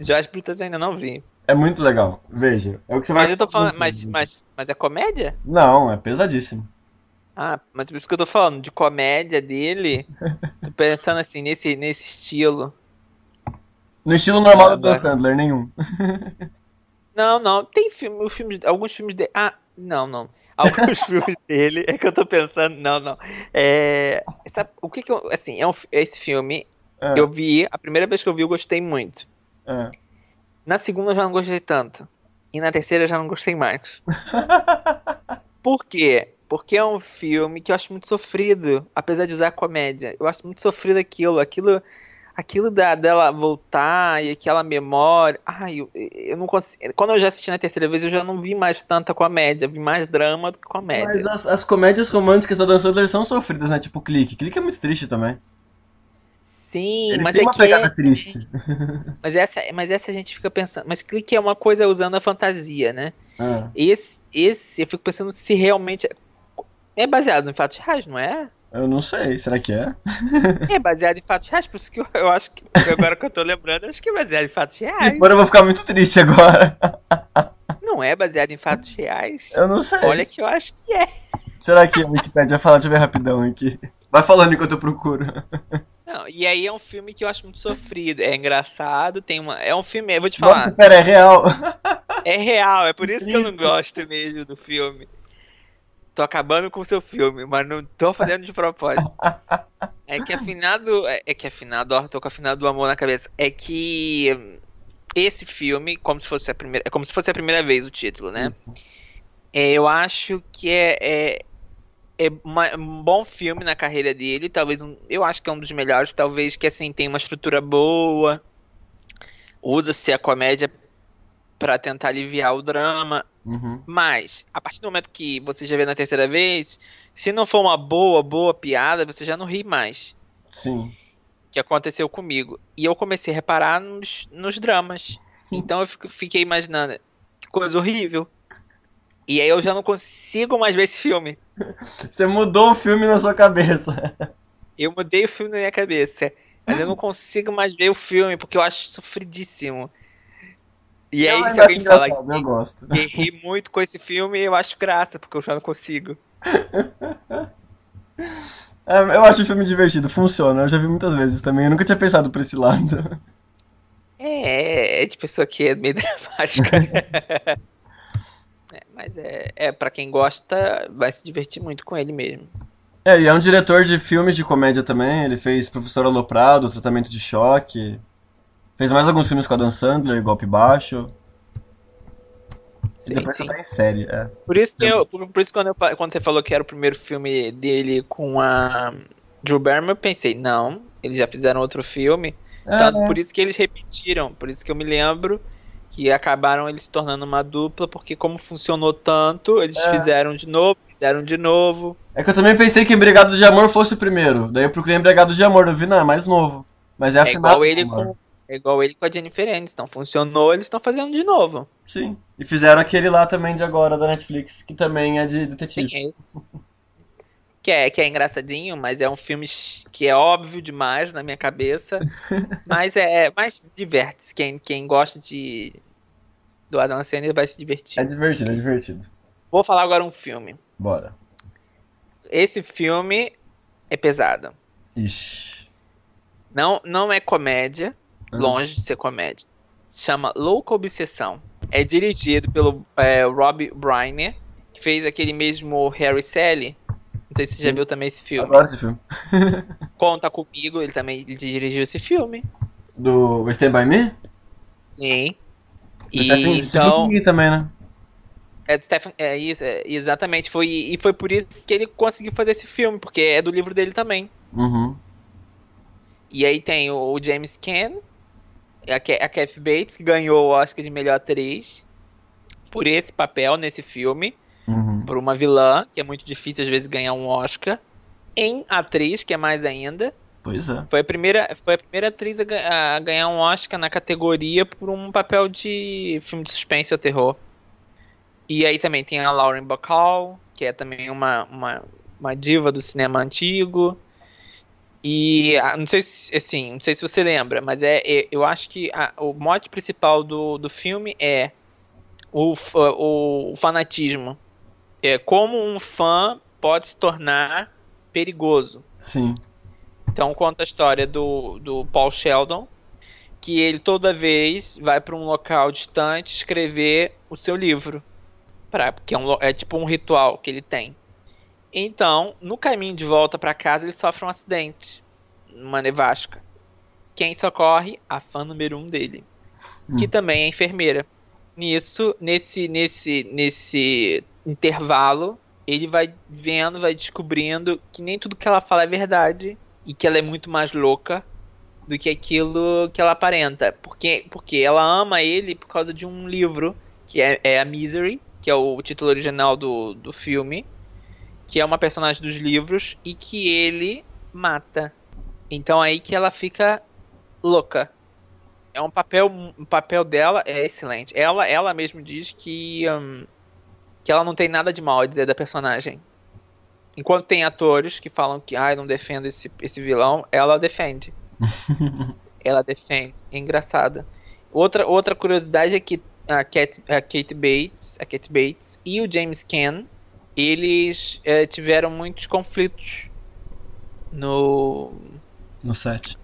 Joias Brutas ainda não vi. É muito legal. Veja. É o que você mas vai. eu tô falando, mas, mas, mas é comédia? Não, é pesadíssimo. Ah, mas por isso que eu tô falando, de comédia dele. *laughs* tô pensando assim, nesse, nesse estilo. No estilo normal do Dan Sandler, nenhum. *laughs* não, não. Tem filme, filme, alguns filmes dele. Ah, não, não. Alguns *laughs* filmes dele. É que eu tô pensando. Não, não. É. Sabe, o que que eu. Assim, é um, esse filme. É. Eu vi. A primeira vez que eu vi, eu gostei muito. É. Na segunda eu já não gostei tanto. E na terceira eu já não gostei mais. *laughs* Por quê? Porque é um filme que eu acho muito sofrido, apesar de usar comédia. Eu acho muito sofrido aquilo. Aquilo aquilo da, dela voltar e aquela memória. Ai, eu, eu não consigo. Quando eu já assisti na terceira vez, eu já não vi mais tanta comédia, vi mais drama do que comédia. Mas as, as comédias românticas da Dan Sandler são sofridas, né? Tipo Clique. Clique é muito triste também. Sim, Ele mas tem é uma que pegada é- triste. *laughs* mas essa, mas essa a gente fica pensando, mas clique é uma coisa usando a fantasia, né? Ah, Esse, esse eu fico pensando se realmente é baseado em fatos reais, não é? eu não sei, será que é? É baseado em fatos reais, por isso que eu, eu acho que agora que eu tô lembrando, eu acho que é baseado em fatos reais. For, eu vou ficar muito triste agora. *laughs* Não é baseado em fatos reais. Eu não sei. Olha que eu acho que é. Será que a Wikipedia vai falar? Deixa eu ver rapidão aqui. Vai falando enquanto eu procuro. Não, e aí é um filme que eu acho muito sofrido. É engraçado, tem uma. É um filme, eu vou te falar, Nossa, pera, é real. é real, é por isso que eu não gosto mesmo do filme. Tô acabando com o seu filme, mas não tô fazendo de propósito. É que afinado. É, é que afinado, ó, tô com afinado do amor na cabeça. É que esse filme, como se fosse a primeira. É como se fosse a primeira vez o título, né? É, eu acho que é, é, é uma- um bom filme na carreira dele. Talvez um, eu acho que é um dos melhores. Talvez que assim tem uma estrutura boa. Usa-se a comédia pra tentar aliviar o drama. Uhum. Mas a partir do momento que você já vê na terceira vez, se não for uma boa, boa piada, você já não ri mais. Sim. Que aconteceu comigo. E eu comecei a reparar nos, nos dramas. Então eu fico- fiquei imaginando que coisa horrível. E aí eu já não consigo mais ver esse filme. Você mudou o filme na sua cabeça. Eu mudei o filme na minha cabeça. Mas eu não consigo mais ver o filme porque eu acho sofridíssimo. E Eu aí, se alguém falar engraçado, eu gosto. que ri muito com esse filme, eu acho graça, porque eu já não consigo. *laughs* É, eu acho o filme divertido, funciona. Eu já vi muitas vezes também. Eu nunca tinha pensado por esse lado. É, é de pessoa que é meio dramática. *laughs* É, mas é, é para quem gosta, vai se divertir muito com ele mesmo. É, e é um diretor de filmes de comédia também. Ele fez Professor Aloprado, Tratamento de Choque. Fez mais alguns filmes com a Dan Sandler, Golpe Baixo. E Sim, depois sim. tá em série, é. Por isso que eu, por, por isso quando, eu, quando você falou que era o primeiro filme dele com a Drew Barrymore, eu pensei, não, eles já fizeram outro filme. Tanto É, por isso que eles repetiram, por isso que eu me lembro que acabaram eles se tornando uma dupla, porque como funcionou tanto, eles É. fizeram de novo, fizeram de novo. É que eu também pensei que Embriagado de Amor fosse o primeiro. Daí eu procurei Embriagado de Amor, eu vi, não, é mais novo. Mas é É final igual ele amor. com é igual ele com a Jennifer Aniston. Funcionou, eles estão fazendo de novo. Sim. E fizeram aquele lá também de agora, da Netflix, que também é de detetive. Sim, é. Que é, que é engraçadinho, mas é um filme que é óbvio demais na minha cabeça. *laughs* mas é. Mas diverte-se. Quem, quem gosta de. Do Adam Sandler vai se divertir. É divertido, é divertido. Vou falar agora um filme. Bora. Esse filme é pesado. Ixi. Não, não é comédia, Ah. longe de ser comédia. Chama Louca Obsessão. É dirigido pelo é, Rob Reiner, que fez aquele mesmo Harry Sally. Não sei se você já viu também esse filme. Adoro esse filme. *laughs* Conta comigo, ele também dirigiu esse filme. Do Stand By Me? Sim. E Stephen, então, também, né? é do Stephen, é isso, é, exatamente, foi e foi por isso que ele conseguiu fazer esse filme, porque é do livro dele também. Uhum. E aí tem o, o James Caan, a, Ke- a Kathy Bates, que ganhou o Oscar de melhor atriz por esse papel nesse filme, Uhum. por uma vilã, que é muito difícil às vezes ganhar um Oscar. Em atriz, que é mais ainda. Pois é. Foi a primeira, foi a primeira atriz a, a ganhar um Oscar na categoria por um papel de filme de suspense ou terror. E aí também tem a Lauren Bacall, que é também uma, uma, uma diva do cinema antigo. E ah, não sei se assim, não sei se você lembra, mas é, é- eu acho que a- o mote principal do, do filme é o, o, o fanatismo. É como um fã pode se tornar perigoso. Sim. Então conta a história do, do Paul Sheldon, que ele toda vez vai para um local distante escrever o seu livro, pra, que é, um, é tipo um ritual que ele tem. Então, no caminho de volta para casa, ele sofre um acidente, numa nevasca. Quem socorre? A fã número um dele. que Hum. também é enfermeira. Nisso, nesse, nesse, nesse intervalo, ele vai vendo, vai descobrindo que nem tudo que ela fala é verdade e que ela é muito mais louca do que aquilo que ela aparenta. Porque, porque ela ama ele por causa de um livro que é, é a Misery, que é o título original do, do filme, que é uma personagem dos livros e que ele mata. Então aí que ela fica louca. É um papel, um papel dela é excelente. Ela, ela mesmo diz que hum, que ela não tem nada de mal a dizer da personagem. Enquanto tem atores que falam que ai, não defendo esse, esse vilão, ela defende. *laughs* ela defende. É engraçada. Outra, outra curiosidade é que a Kate, a Kate Bates, a Kate Bates e o James Caan, eles eh, tiveram muitos conflitos no No set.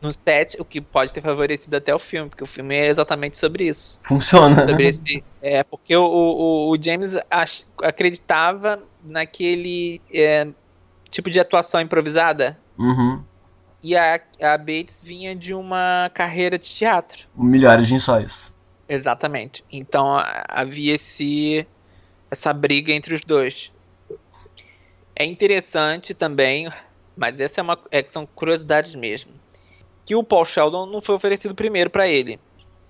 no set, o que pode ter favorecido até o filme, porque o filme é exatamente sobre isso. Funciona. Sobre esse, é, porque o, o, o James ach- acreditava naquele é, tipo de atuação improvisada. Uhum. E a, a Bates vinha de uma carreira de teatro. Milhares de ensaios. Exatamente. Então a- havia esse, essa briga entre os dois. É interessante também, mas essa é uma, é, são curiosidades mesmo. Que o Paul Sheldon não foi oferecido primeiro para ele.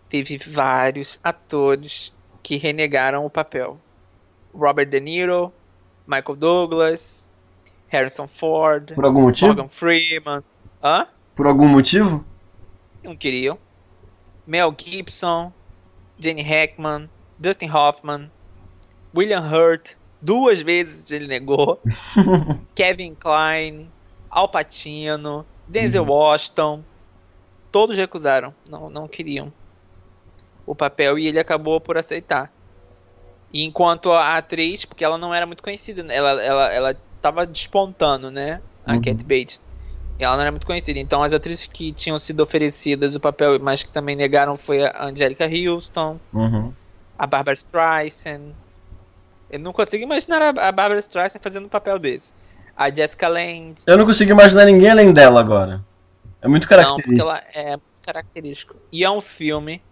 Teve vários atores que renegaram o papel. Robert De Niro, Michael Douglas, Harrison Ford, Por algum motivo? Morgan Freeman. Hã? Por algum motivo? não queriam. Mel Gibson, Jenny Hackman, Dustin Hoffman, William Hurt, duas vezes ele negou. *laughs* Kevin Kline, Al Pacino, Denzel Washington, todos recusaram, não, não queriam o papel e ele acabou por aceitar. E enquanto a atriz, porque ela não era muito conhecida, né? ela ela ela tava despontando, né? A Uhum. Kate Bates. E ela não era muito conhecida. Então as atrizes que tinham sido oferecidas o papel, mas que também negaram foi a Angelica Houston, Uhum. a Barbara Streisand. Eu não consigo imaginar a a Barbara Streisand fazendo um papel desse. A Jessica Lange. Eu não consigo imaginar ninguém além dela agora. É muito Não, porque característico. ela é muito característico. E é um filme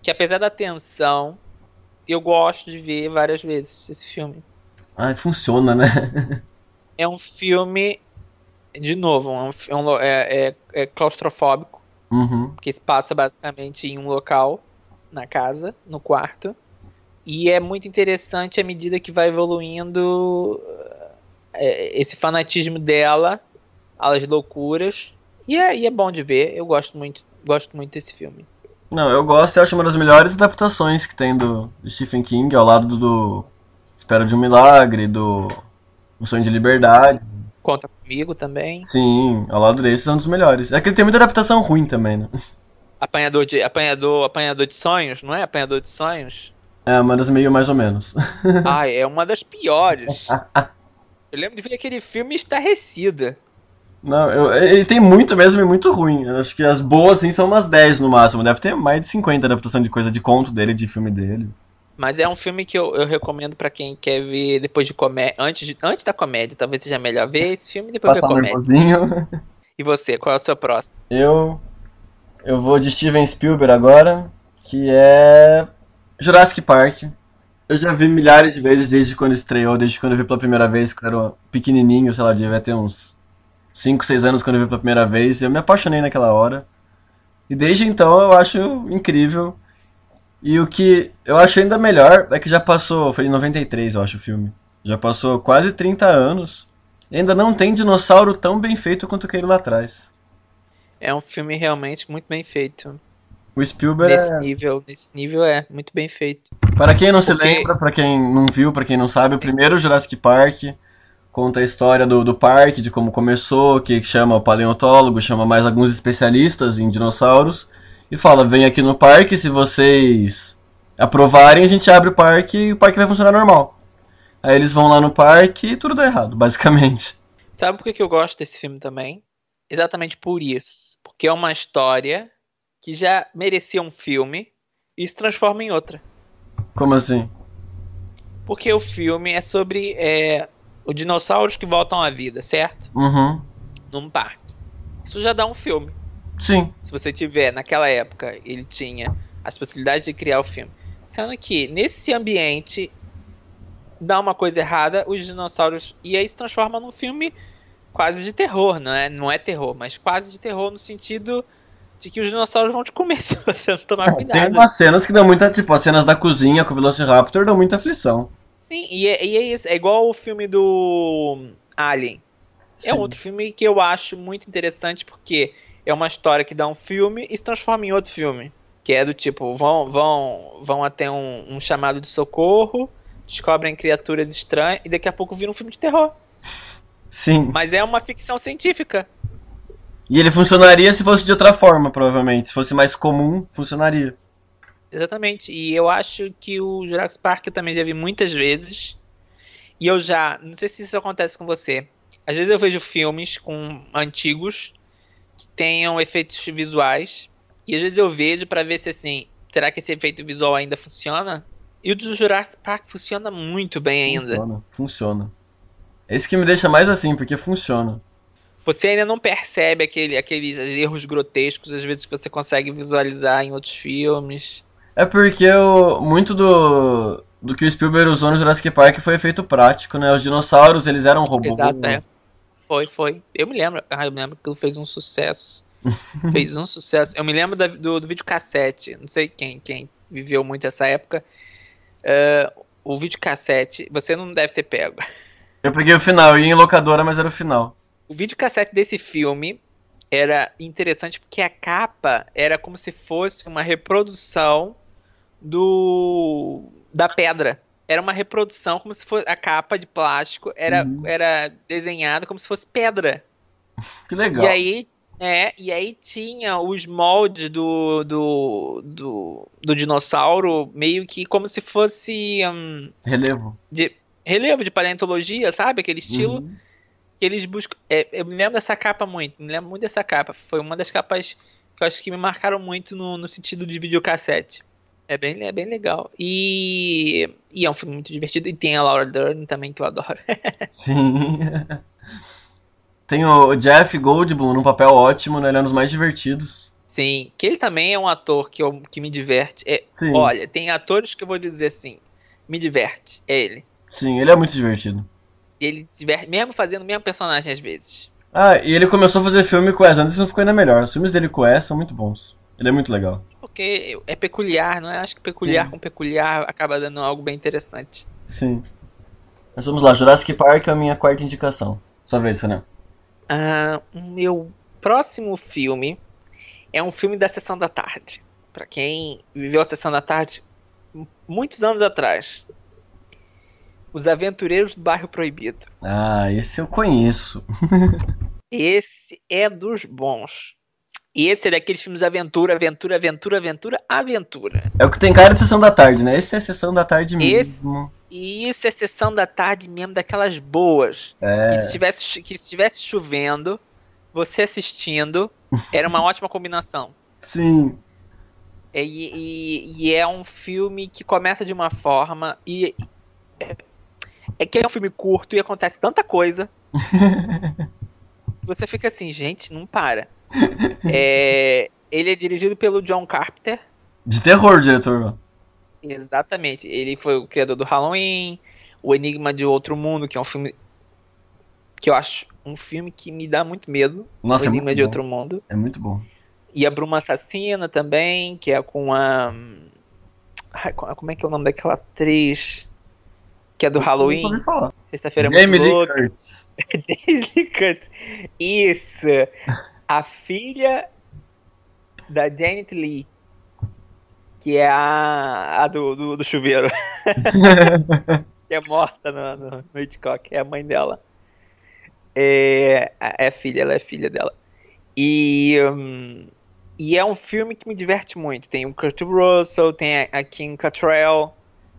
que, apesar da tensão, eu gosto de ver várias vezes esse filme. Ai, funciona, né? *laughs* É um filme, de novo, é, um é é- é- é claustrofóbico, Uhum. porque se passa basicamente em um local, na casa, no quarto. E é muito interessante à medida que vai evoluindo é, esse fanatismo dela, as loucuras. E é, e é bom de ver, eu gosto muito, gosto muito desse filme. Não, eu gosto e acho uma das melhores adaptações que tem do Stephen King, ao lado do, Espera de um Milagre, do O Sonho de Liberdade. Conta comigo também. Sim, ao lado desses é um dos melhores. É que ele tem muita adaptação ruim também, né? Apanhador de, apanhador, apanhador de sonhos, não é? Apanhador de sonhos. É, mas meio mais ou menos. Ai, é uma das piores. *laughs* Eu lembro de ver aquele filme estarrecida. Não, eu- ele tem muito mesmo e muito ruim. Eu acho que as boas, assim, são umas 10 no máximo. Deve ter mais de 50 adaptação de coisa de conto dele, de filme dele. Mas é um filme que eu, eu recomendo pra quem quer ver depois de comédia. Antes, de- antes da comédia, talvez seja melhor ver esse filme e depois ver Passar um comédia. nervosinho. E você, qual é o seu próximo? Eu. Eu vou de Steven Spielberg agora, que é. Jurassic Park. Eu já vi milhares de vezes desde quando estreou, desde quando eu vi pela primeira vez, que eu era pequenininho, sei lá, devia ter uns 5, 6 anos quando eu vi pela primeira vez, e eu me apaixonei naquela hora. E desde então eu acho incrível. E o que eu acho ainda melhor é que já passou, foi em 93, eu acho o filme. Já passou quase 30 anos. E ainda não tem dinossauro tão bem feito quanto aquele lá atrás. É um filme realmente muito bem feito. O Spielberg Nesse é... nível, nesse nível é muito bem feito. Para quem não se Porque- lembra, para quem não viu, para quem não sabe, o primeiro Jurassic Park conta a história do, do parque, de como começou, que chama o paleontólogo, chama mais alguns especialistas em dinossauros e fala: vem aqui no parque, se vocês aprovarem, a gente abre o parque e o parque vai funcionar normal. Aí eles vão lá no parque e tudo dá errado, *laughs* basicamente. Sabe por que que eu gosto desse filme também? Exatamente por isso. Porque é uma história que já merecia um filme e se transforma em outra. Como assim? Porque o filme é sobre é, os dinossauros que voltam à vida, certo? Uhum. Num parque. Isso já dá um filme. Sim. Se você tiver, naquela época, ele tinha as possibilidades de criar o filme. Sendo que nesse ambiente dá uma coisa errada, os dinossauros e aí se transforma num filme quase de terror, não é? Não é terror, mas quase de terror no sentido de que os dinossauros vão te comer *laughs* se você não tomar É, cuidado. tem umas cenas que dão muita, tipo, as cenas da cozinha com o Velociraptor dão muita aflição. Sim, e é, e é isso. É igual o filme do Alien. É Sim. outro filme que eu acho muito interessante porque é uma história que dá um filme e se transforma em outro filme. Que é do tipo, vão, vão, vão até um, um chamado de socorro, descobrem criaturas estranhas e daqui a pouco vira um filme de terror. Sim. Mas é uma ficção científica. E ele funcionaria se fosse de outra forma, provavelmente. Se fosse mais comum, funcionaria. Exatamente. E eu acho que o Jurassic Park eu também já vi muitas vezes. E eu já. Não sei se isso acontece com você. Às vezes eu vejo filmes com antigos que tenham efeitos visuais. E às vezes eu vejo pra ver se assim. Será que esse efeito visual ainda funciona? E o do Jurassic Park funciona muito bem ainda. Funciona. Funciona. Esse que me deixa mais assim, porque funciona. Você ainda não percebe aquele, aqueles erros grotescos, às vezes, que você consegue visualizar em outros filmes. É porque o, muito do, do que o Spielberg usou no Jurassic Park foi efeito prático, né? Os dinossauros, eles eram robôs. Exato, né? é. Foi, foi. Eu me lembro. Ah, eu me lembro que ele fez um sucesso. *laughs* fez um sucesso. Eu me lembro da- do, do videocassete. Não sei quem, quem viveu muito essa época. Ah, o videocassete, você não deve ter pego. Eu peguei o final, eu ia em locadora, mas era o final. O videocassete desse filme era interessante porque a capa era como se fosse uma reprodução do da pedra. Era uma reprodução como se fosse a capa de plástico era, Uhum. era desenhada como se fosse pedra. *laughs* Que legal. E aí, é, e aí tinha os moldes do, do, do, do dinossauro meio que como se fosse hum, Relevo. de relevo de paleontologia, sabe? Aquele estilo Uhum. que eles buscam. é, eu me lembro dessa capa muito, me lembro muito dessa capa. Foi uma das capas que eu acho que me marcaram muito no, no sentido de videocassete. É bem, é bem legal. E, e é um filme muito divertido. E tem a Laura Dern também, que eu adoro. *laughs* Sim. Tem o Jeff Goldblum num papel ótimo, né? Ele é um dos mais divertidos. Sim, que ele também é um ator que, eu, que me diverte. É, Sim. Olha, tem atores que eu vou dizer assim, me diverte. É ele. Sim, ele é muito divertido. Ele se diverte, mesmo fazendo o mesmo personagem às vezes. Ah, e ele começou a fazer filme com o Wes Anderson ficou ainda melhor. Os filmes dele com o Wes são muito bons. Ele é muito legal. Porque é peculiar, não é? Acho que peculiar Sim. com peculiar acaba dando algo bem interessante. Sim. Mas vamos lá, Jurassic Park é a minha quarta indicação. Sua vez, né? Ah, o meu próximo filme é um filme da Sessão da Tarde. Pra quem viveu a Sessão da Tarde muitos anos atrás. Os Aventureiros do Bairro Proibido. Ah, esse eu conheço. *laughs* Esse é dos bons. Esse é daqueles filmes aventura, aventura, aventura, aventura, aventura. É o que tem cara de sessão da tarde, né? Esse é sessão da tarde mesmo. E isso é sessão da tarde mesmo, daquelas boas. Que É. se tivesse, que se tivesse chovendo, você assistindo, *laughs* era uma ótima combinação. Sim. É, E, e- e é um filme que começa de uma forma e é, é que é um filme curto e acontece tanta coisa. *laughs* Você fica assim, gente, não para. *laughs* É, ele é dirigido pelo John Carpenter. De terror, diretor. Exatamente. Ele foi o criador do Halloween, O Enigma de Outro Mundo, que é um filme que eu acho um filme que me dá muito medo. Nossa, o é Enigma muito de bom. Outro Mundo. É muito bom. E a Bruma Assassina também, que é com a. Ai, co- como é que é o nome daquela atriz? Que é do Nunca Halloween. Sexta-feira é Jamie muito Lee louca. Curtis. *laughs* Daisy Curtis. Isso. A filha da Janet Lee. Que é a, a do, do, do chuveiro. *laughs* que é morta no, no, no Hitchcock. É a mãe dela. É, é filha, ela é filha dela. E, hum, e é um filme que me diverte muito. Tem o Kurt Russell, tem a, a Kim Cattrall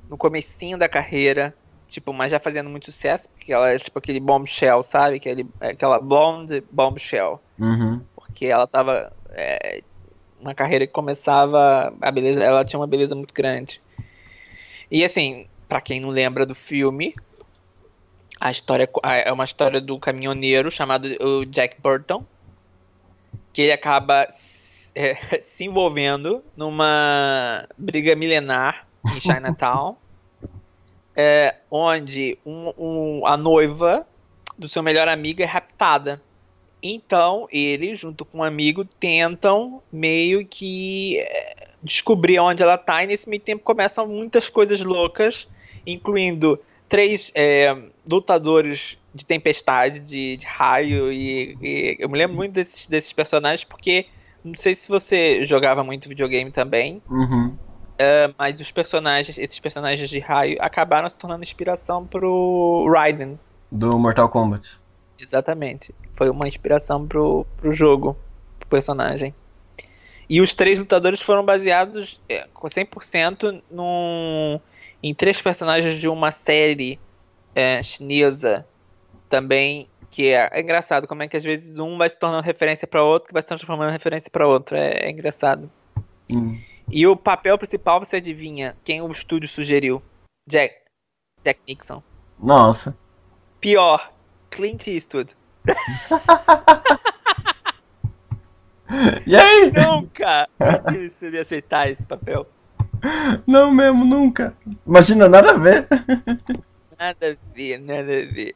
no comecinho da carreira, tipo, mas já fazendo muito sucesso, porque ela é tipo aquele bombshell, sabe? Aquele, aquela blonde bombshell. Uhum. Porque ela tava. É, uma carreira que começava. A beleza, ela tinha uma beleza muito grande. E assim, pra quem não lembra do filme, a história é uma história do caminhoneiro chamado o Jack Burton. Que ele acaba s- *laughs* é, se envolvendo numa briga milenar em Chinatown, é, onde um, um, a noiva do seu melhor amigo é raptada. Então, ele, junto com um amigo, tentam meio que é, descobrir onde ela tá, e nesse meio tempo começam muitas coisas loucas, incluindo três é, lutadores de tempestade, de, de raio, e, e, eu me lembro muito desses, desses personagens porque não sei se você jogava muito videogame também, Uhum. É, mas os personagens, esses personagens de raio, acabaram se tornando inspiração pro Raiden. Do Mortal Kombat. Exatamente. Foi uma inspiração pro, pro jogo, pro personagem. E os três lutadores foram baseados é, com 100% num, em três personagens de uma série é, chinesa também, que é, é engraçado como é que às vezes um vai se tornando referência para outro, que vai se transformando em referência para outro. É, é engraçado. Hum. E o papel principal, você adivinha quem o estúdio sugeriu? Jack, Jack Nixon. Nossa. Pior, Clint Eastwood. *laughs* E aí? Nunca ele ia aceitar esse papel. Não mesmo, nunca. Imagina, nada a ver. Nada a ver, nada a ver.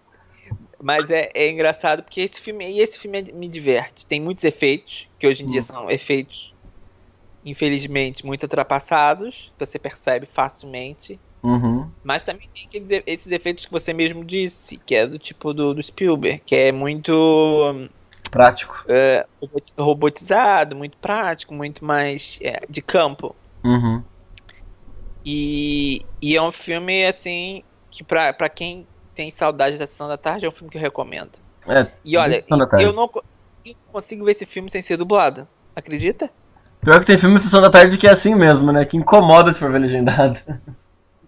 Mas é, é engraçado porque esse filme, e esse filme me diverte. Tem muitos efeitos, que hoje em dia Hum. são efeitos, infelizmente, muito ultrapassados. Você percebe facilmente. Uhum. Mas também tem aqueles, esses efeitos que você mesmo disse, que é do tipo do, do Spielberg, que é muito Prático. é, roboti- robotizado, muito prático, muito mais é, de campo. Uhum. E, e é um filme, assim, que pra, pra quem tem saudade da Sessão da Tarde, é um filme que eu recomendo. É, E olha, eu não, eu não consigo ver esse filme sem ser dublado. Acredita? Pior que tem filme Sessão da Tarde que é assim mesmo, né? Que incomoda se for ver legendado.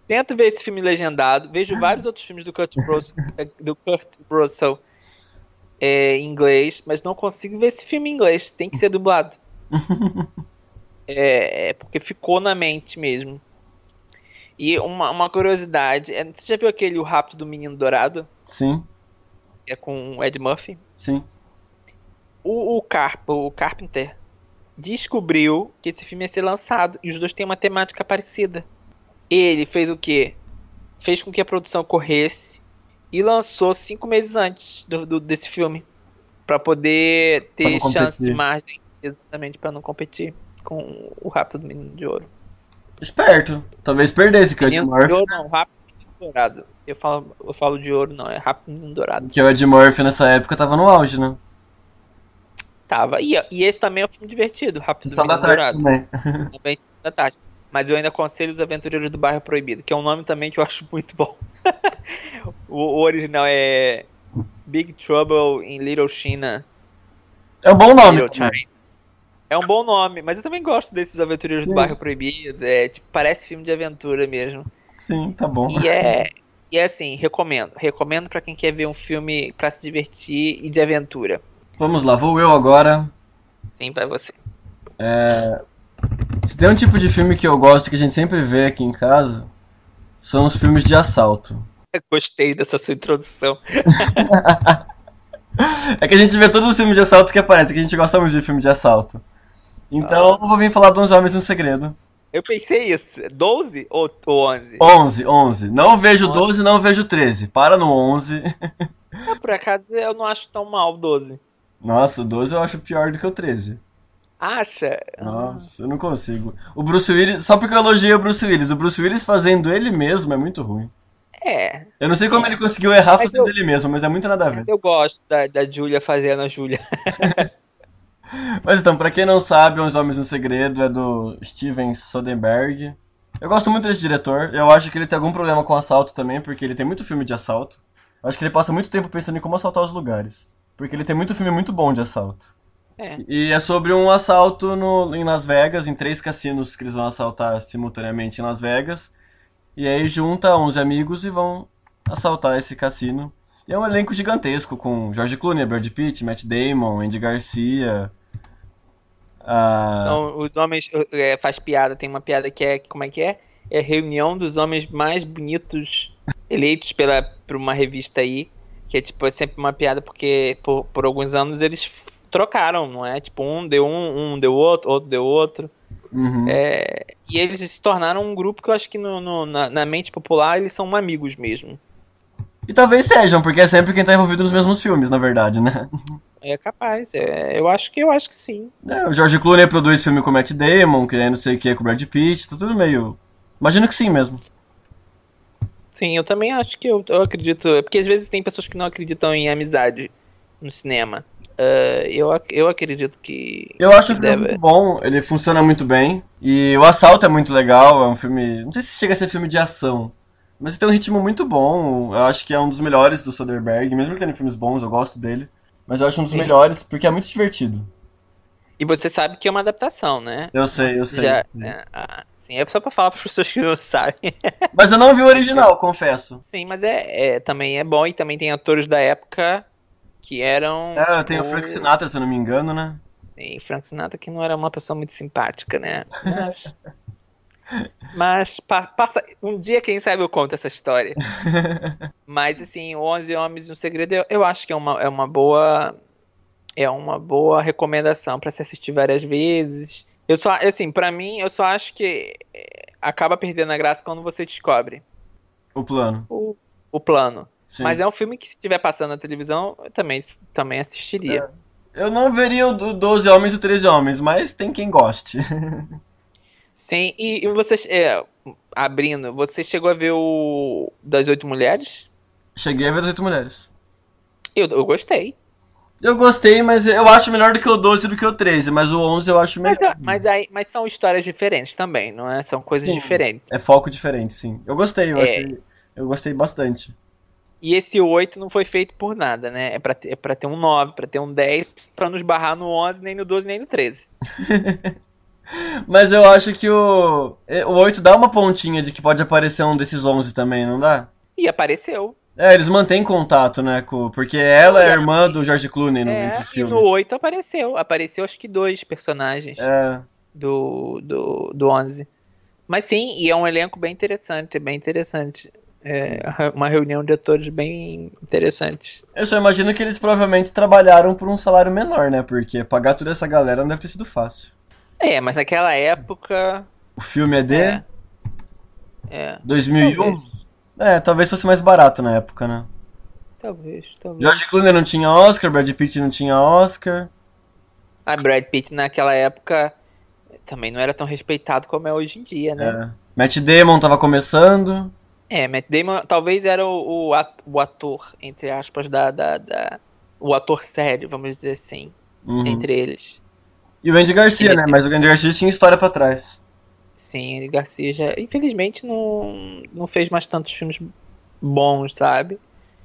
Tento ver esse filme legendado. Vejo vários outros filmes do Kurt Russell, *laughs* do Kurt Russell é, em inglês, mas não consigo ver esse filme em inglês. Tem que ser dublado. *laughs* É, é porque ficou na mente mesmo. E uma, uma curiosidade, é, você já viu aquele O Rapto do Menino Dourado? Sim, é com o Ed Murphy? sim. O, o, Carp, o Carpenter descobriu que esse filme ia ser lançado e os dois têm uma temática parecida. Ele fez o quê? Fez com que a produção corresse e lançou cinco meses antes do, do- desse filme Pra poder ter competir. chance de margem, exatamente para não competir com o Rapto do Menino de Ouro. Esperto. Talvez perdesse, que o Ed Menino de Murphy. Ouro não, Rapto do Menino Dourado. Eu falo, eu falo de ouro não, é Rapto do Menino Dourado. Que o Ed Murphy nessa época tava no auge, né? Tava. E, e esse também é um filme divertido, Rápido do Sessão da tarde também. *laughs* Também da tarde. Mas eu ainda aconselho Os Aventureiros do Bairro Proibido, que é um nome também que eu acho muito bom. *laughs* o, o original é Big Trouble in Little China. É um bom nome. É um bom nome, mas eu também gosto desses Aventureiros Sim. do Bairro Proibido. É, tipo, parece filme de aventura mesmo. Sim, tá bom. E é, e é assim, recomendo. Recomendo pra quem quer ver um filme pra se divertir e de aventura. Vamos lá, vou eu agora. Sim, pra você. Se tem um tipo de filme que eu gosto que a gente sempre vê aqui em casa, são os filmes de assalto. Gostei dessa sua introdução. *laughs* É que a gente vê todos os filmes de assalto que aparecem, que a gente gosta muito de filme de assalto. Então eu vou vir falar de uns Homens no Segredo. Eu pensei isso. 12 ou, ou 11? 11, 11. Não vejo Onze. 12, não vejo 13. Para no 11. *laughs* Ah, por acaso eu não acho tão mal 12. Nossa, o 12 eu acho pior do que o 13. Acha? Nossa, eu não consigo. O Bruce Willis, só porque eu elogiei o Bruce Willis, o Bruce Willis fazendo ele mesmo é muito ruim. É, Eu não sei como ele conseguiu errar Mas fazendo eu- ele mesmo, mas é muito nada a ver. eu gosto da, da Julia fazendo a Julia. *laughs* Mas então, pra quem não sabe, Os Homens no Segredo é do Steven Soderbergh. Eu gosto muito desse diretor. Eu acho que ele tem algum problema com assalto também, porque ele tem muito filme de assalto. Eu acho que ele passa muito tempo pensando em como assaltar os lugares. Porque ele tem muito filme muito bom de assalto. É. E é sobre um assalto no, em Las Vegas, em três cassinos que eles vão assaltar simultaneamente em Las Vegas. E aí junta 11 amigos e vão assaltar esse cassino. E é um elenco gigantesco, com George Clooney, Brad Pitt, Matt Damon, Andy Garcia. ah, Então, os homens é, faz piada, tem uma piada que é, como é que é? É a reunião dos homens mais bonitos eleitos pela, por uma revista aí, que é tipo, é sempre uma piada porque por, por alguns anos eles trocaram, não é? Tipo, um deu um, um deu outro, outro deu outro. Uhum. É, e eles se tornaram um grupo que eu acho que no, no, na, na, mente popular eles são amigos mesmo. E talvez sejam, porque é sempre quem tá envolvido nos mesmos filmes, na verdade, né? *laughs* É capaz, é, eu acho que eu acho que sim. É, o George Clooney produz filme com o Matt Damon, que é não sei o que é com o Brad Pitt, tá tudo meio. Imagino que sim mesmo. Sim, eu também acho que eu, eu acredito. Porque às vezes tem pessoas que não acreditam em amizade no cinema. Uh, eu, eu acredito que. Eu acho que o filme deve... muito bom, ele funciona muito bem. E o assalto é muito legal, é um filme. Não sei se chega a ser filme de ação. Mas tem um ritmo muito bom. Eu acho que é um dos melhores do Soderbergh. Mesmo ele tendo filmes bons, eu gosto dele. Mas eu acho um dos Sim. melhores porque é muito divertido. E você sabe que é uma adaptação, né? Eu sei, eu sei. Já, É, assim, é só pra falar pras pessoas que não sabem. *laughs* Mas eu não vi o original, confesso. Sim, mas é, é, também é bom e também tem atores da época que eram. É, tipo... tem o Frank Sinatra, se eu não me engano, né? Sim, Frank Sinatra que não era uma pessoa muito simpática, né? Mas. *laughs* Mas passa, um dia, quem sabe, eu conto essa história. *laughs* Mas assim, 11 Homens e um Segredo, eu, eu acho que é uma, é uma boa é uma boa recomendação para se assistir várias vezes. Eu só, assim, para mim, eu só acho que é, acaba perdendo a graça quando você descobre o plano. O, o plano. Sim. Mas é um filme que se estiver passando na televisão, eu também, também assistiria. É. Eu não veria o 12 Homens e o 13 Homens, mas tem quem goste. *laughs* Sim, e, e você, é, abrindo, você chegou a ver o Das Oito Mulheres? Cheguei a ver Das Oito Mulheres. Eu, eu gostei. Eu gostei, mas eu acho melhor do que o 12 do que o 13, mas o 11 eu acho melhor. Mas, mas, aí, mas são histórias diferentes também, não é? São coisas sim, diferentes. É foco diferente, sim. Eu gostei, eu, é. achei, eu gostei bastante. E esse 8 não foi feito por nada, né? É pra ter, é pra ter um 9, pra ter um 10, pra nos barrar no 11, nem no 12, nem no 13. *laughs* Mas eu acho que o, o 8 dá uma pontinha de que pode aparecer um desses 11 também, não dá? E apareceu. É, eles mantêm contato, né? Com, porque ela é a irmã do George Clooney no, é, entre os filmes. E no 8 apareceu. Apareceu acho que dois personagens é. do, do, do 11. Mas sim, e é um elenco bem interessante, bem interessante. É uma reunião de atores bem interessante. Eu só imagino que eles provavelmente trabalharam por um salário menor, né? Porque pagar toda essa galera não deve ter sido fácil. É, mas naquela época. O filme é de. É. é. 2001? Talvez. É, talvez fosse mais barato na época, né? Talvez, talvez. George Clooney não tinha Oscar, Brad Pitt não tinha Oscar. Ah, Brad Pitt naquela época também não era tão respeitado como é hoje em dia, né? É. Matt Damon tava começando. É, Matt Damon talvez era o, o ator, entre aspas, da, da, da, O ator sério, vamos dizer assim. Uhum. Entre eles. E o Andy Garcia, né? Mas o Andy Garcia tinha história para trás. Sim, Andy Garcia já, infelizmente, não, não fez mais tantos filmes bons, sabe?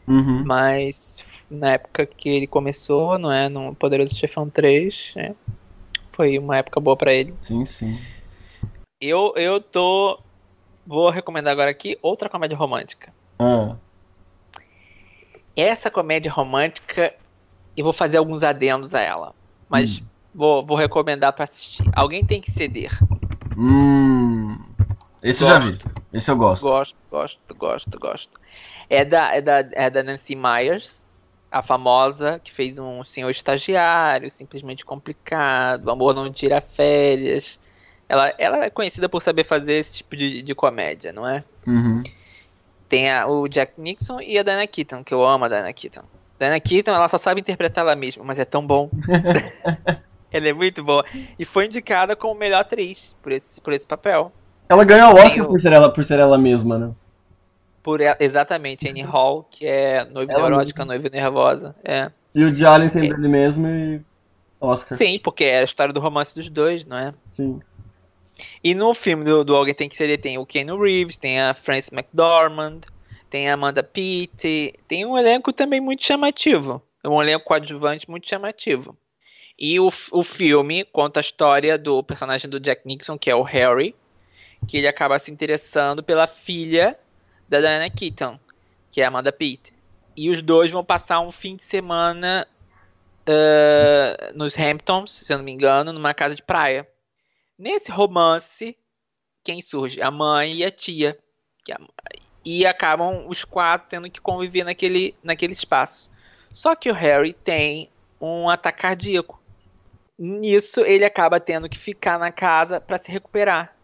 Uhum. Mas na época que ele começou, não é? No Poderoso Chefão 3, é, foi uma época boa para ele. Sim, sim. Eu, eu tô. Vou recomendar agora aqui outra comédia romântica. Ah. Essa comédia romântica, eu vou fazer alguns adendos a ela. Mas. Hum Vou, vou recomendar para assistir. Alguém tem que ceder. Hum. Esse gosto. eu já vi. Esse eu gosto. Gosto, gosto, gosto, gosto. É da, é da, é da Nancy Myers, a famosa que fez um senhor estagiário, simplesmente complicado, amor não tira férias. Ela, ela é conhecida por saber fazer esse tipo de, de comédia, não é? Uhum. Tem a, o Jack Nixon e a Diana Keaton, que eu amo a Diana Keaton. Diana Keaton, ela só sabe interpretar ela mesma, mas é tão bom. *laughs* Ela é muito boa. E foi indicada como melhor atriz por esse, por esse papel. Ela ganhou o Oscar por ser ela, por ser ela mesma, né? Por ela, exatamente, Annie Hall, que é noiva ela neurótica, mesma. noiva nervosa. É. E o de Allen sempre é. ele mesmo e Oscar. Sim, porque é a história do romance dos dois, não é? Sim. E no filme do, do Alguém Tem Que Ser tem o Keanu Reeves, tem a Frances McDormand, tem a Amanda Pitt, tem um elenco também muito chamativo. Um elenco coadjuvante muito chamativo. E o, o filme conta a história do personagem do Jack Nixon, que é o Harry, que ele acaba se interessando pela filha da Diana Keaton, que é a Amanda Pitt. E os dois vão passar um fim de semana uh, nos Hamptons, se eu não me engano, numa casa de praia. Nesse romance, quem surge? A mãe e a tia. E acabam os quatro tendo que conviver naquele, naquele espaço. Só que o Harry tem um ataque cardíaco. Nisso, ele acaba tendo que ficar na casa para se recuperar.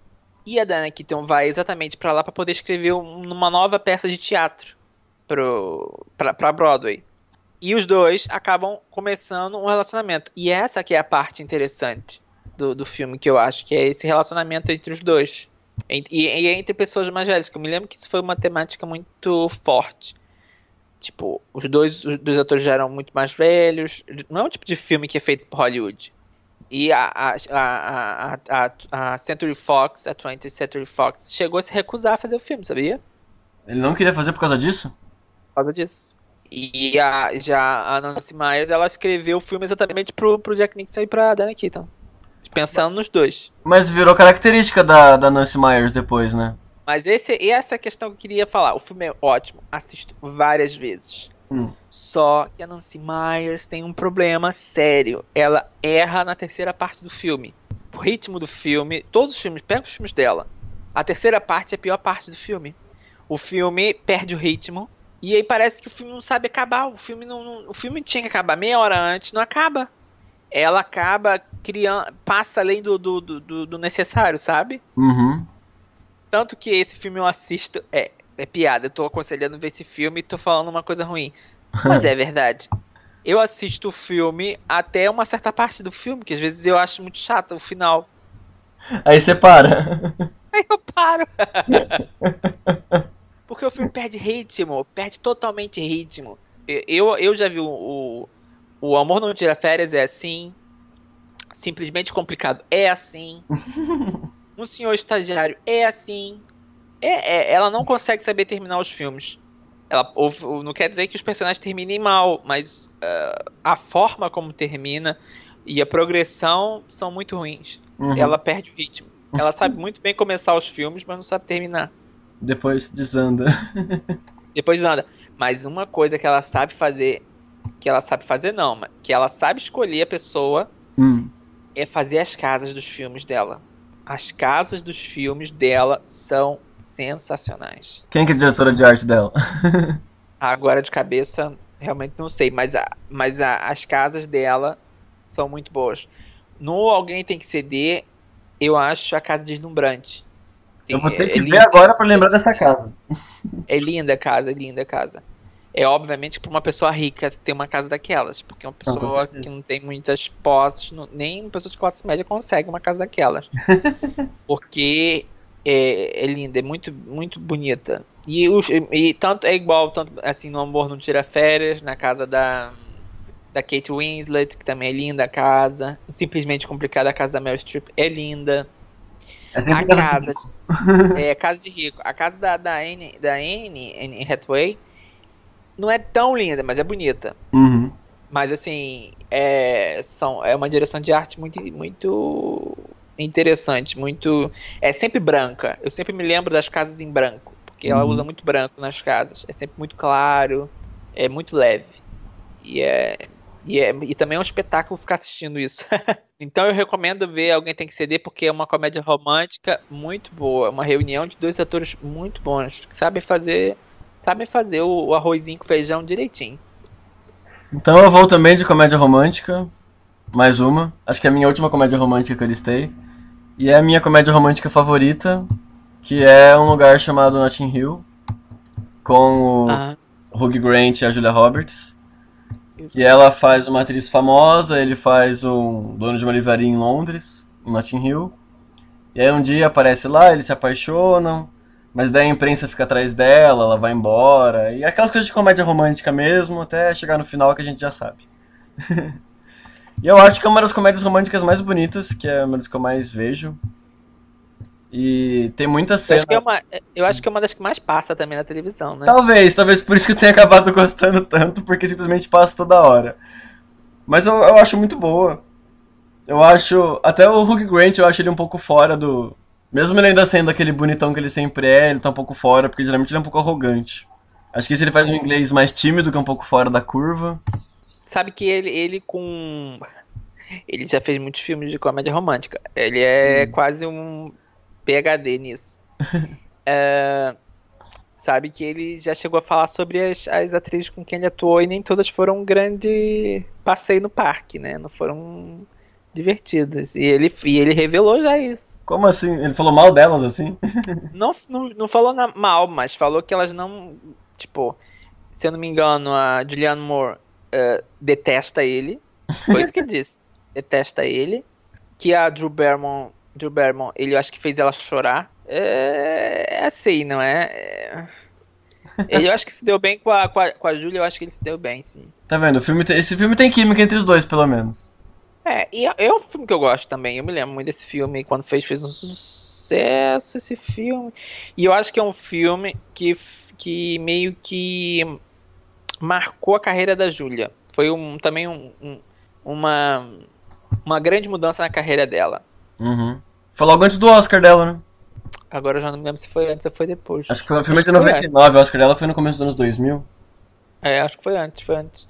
E a Diane Keaton vai exatamente para lá para poder escrever uma nova peça de teatro pro, pra Broadway. E os dois acabam começando um relacionamento. E essa que é a parte interessante do, do filme, que eu acho, que é esse relacionamento entre os dois. E, e entre pessoas mais velhas, que eu me lembro que isso foi uma temática muito forte. Tipo, os dois, os dois atores já eram muito mais velhos. Não é um tipo de filme que é feito por Hollywood. E a, a, a, a, Century Fox, a 20th Century Fox, chegou a se recusar a fazer o filme, sabia? Ele não queria fazer por causa disso? Por causa disso. E a, já a Nancy Myers, ela escreveu o filme exatamente pro, pro Jack Nixon e pra Diane Keaton. Pensando nos dois. Mas virou característica da, da Nancy Myers depois, né? Mas esse, essa é a questão que eu queria falar. O filme é ótimo, assisto várias vezes. Hum. Só que a Nancy Myers tem um problema sério. Ela erra na terceira parte do filme. O ritmo do filme, todos os filmes, pega os filmes dela. A terceira parte é a pior parte do filme. O filme perde o ritmo. E aí parece que o filme não sabe acabar. O filme não, não o filme tinha que acabar meia hora antes, não acaba ela acaba criando. passa além do, do, do, do necessário, sabe? Uhum. Tanto que esse filme eu assisto. É, é piada, eu tô aconselhando ver esse filme e tô falando uma coisa ruim. Mas é verdade. *laughs* Eu assisto o filme até uma certa parte do filme, que às vezes eu acho muito chato o final. Aí você para. *laughs* Aí eu paro. *laughs* Porque o filme perde ritmo, perde totalmente ritmo. Eu, eu já vi o, o o amor não tira férias é assim. Simplesmente complicado é assim. um senhor estagiário é assim. É, é, ela não consegue saber terminar os filmes. Ela, ou, ou, não quer dizer que os personagens terminem mal, mas uh, a forma como termina e a progressão são muito ruins. Uhum. Ela perde o ritmo. Ela sabe muito bem começar os filmes, mas não sabe terminar. Depois desanda. *laughs* Depois desanda. Mas uma coisa que ela sabe fazer que ela sabe fazer, não, mas que ela sabe escolher a pessoa hum. é fazer as casas dos filmes dela. As casas dos filmes dela são sensacionais. Quem que é a diretora de arte dela? *laughs* Agora de cabeça, realmente não sei, mas, a, mas a, as casas dela são muito boas. No Alguém Tem Que Ceder, eu acho a casa deslumbrante. Eu vou ter que é ver agora para lembrar dessa casa. É linda a casa, é linda a casa é obviamente para uma pessoa rica ter uma casa daquelas, porque uma pessoa não, que não tem muitas posses, não, nem uma pessoa de classe média consegue uma casa daquelas. *laughs* porque é, é, linda, é muito, muito bonita. E, os, e tanto é igual, tanto assim, no Amor Não Tira Férias, na casa da, da Kate Winslet, que também é linda a casa. Simplesmente complicada, a casa da Meryl Streep é linda. É sempre a casa, casa *laughs* é casa de rico. A casa da, da Anne, da Anne, Anne Hathaway não é tão linda, mas é bonita. Uhum. Mas assim, é, são, é uma direção de arte muito, muito interessante, muito. É sempre branca. Eu sempre me lembro das casas em branco. Porque uhum. ela usa muito branco nas casas. É sempre muito claro, é muito leve. E é. E, é, e também é um espetáculo ficar assistindo isso. *laughs* então eu recomendo ver Alguém Tem Que Ceder, porque é uma comédia romântica muito boa. Uma reunião de dois atores muito bons, que sabem fazer sabem fazer o, o arrozinho com feijão direitinho. Então eu vou também de comédia romântica. Mais uma. Acho que é a minha última comédia romântica que eu listei. E é a minha comédia romântica favorita, que é um lugar chamado Notting Hill, com o ah. Hugh Grant e a Julia Roberts. Que ela faz uma atriz famosa, ele faz um dono de uma livraria em Londres, em Notting Hill. E aí um dia aparece lá, eles se apaixonam, mas daí a imprensa fica atrás dela, ela vai embora. E aquelas coisas de comédia romântica mesmo, até chegar no final que a gente já sabe. *laughs* e eu acho que é uma das comédias românticas mais bonitas, que é uma das que eu mais vejo. E tem muitas cenas. Eu acho, é uma, eu acho que é uma das que mais passa também na televisão, né? Talvez, talvez por isso que eu tenha acabado gostando tanto, porque simplesmente passa toda hora. Mas eu, eu acho muito boa. Eu acho. Até o Hugh Grant eu acho ele um pouco fora do, mesmo ele ainda sendo aquele bonitão que ele sempre é, ele tá um pouco fora, porque geralmente ele é um pouco arrogante. Acho que se ele faz um inglês mais tímido, que é um pouco fora da curva. Sabe que ele, ele com. Ele já fez muitos filmes de comédia romântica. Ele é hum. quase um PHD nisso. *laughs* é... sabe que ele já chegou a falar sobre as, as atrizes com quem ele atuou e nem todas foram um grande passeio no parque, né? Não foram divertidas. E ele, e ele revelou já isso. Como assim? Ele falou mal delas assim? *laughs* não, não, não falou na, mal, mas falou que elas não. Tipo, se eu não me engano, a Julianne Moore uh, detesta ele. Foi isso que ele disse. *laughs* Detesta ele. Que a Drew Barrymore, Drew Barrymore, ele eu acho que fez ela chorar. É, é assim, não é? é... Ele eu acho que se deu bem com a, com, a, com a Julia, eu acho que ele se deu bem, sim. Tá vendo? O filme tem, esse filme tem química entre os dois, pelo menos. É, e é, é um filme que eu gosto também. Eu me lembro muito desse filme. Quando fez, fez um sucesso esse filme. E eu acho que é um filme que, que meio que marcou a carreira da Julia. Foi um, também um, um, uma, uma grande mudança na carreira dela. Uhum. Foi logo antes do Oscar dela, né? Agora eu já não me lembro se foi antes ou foi depois. Acho que foi o filme de 99, o Oscar dela foi no começo dos anos 2000. É, acho que foi antes, foi antes.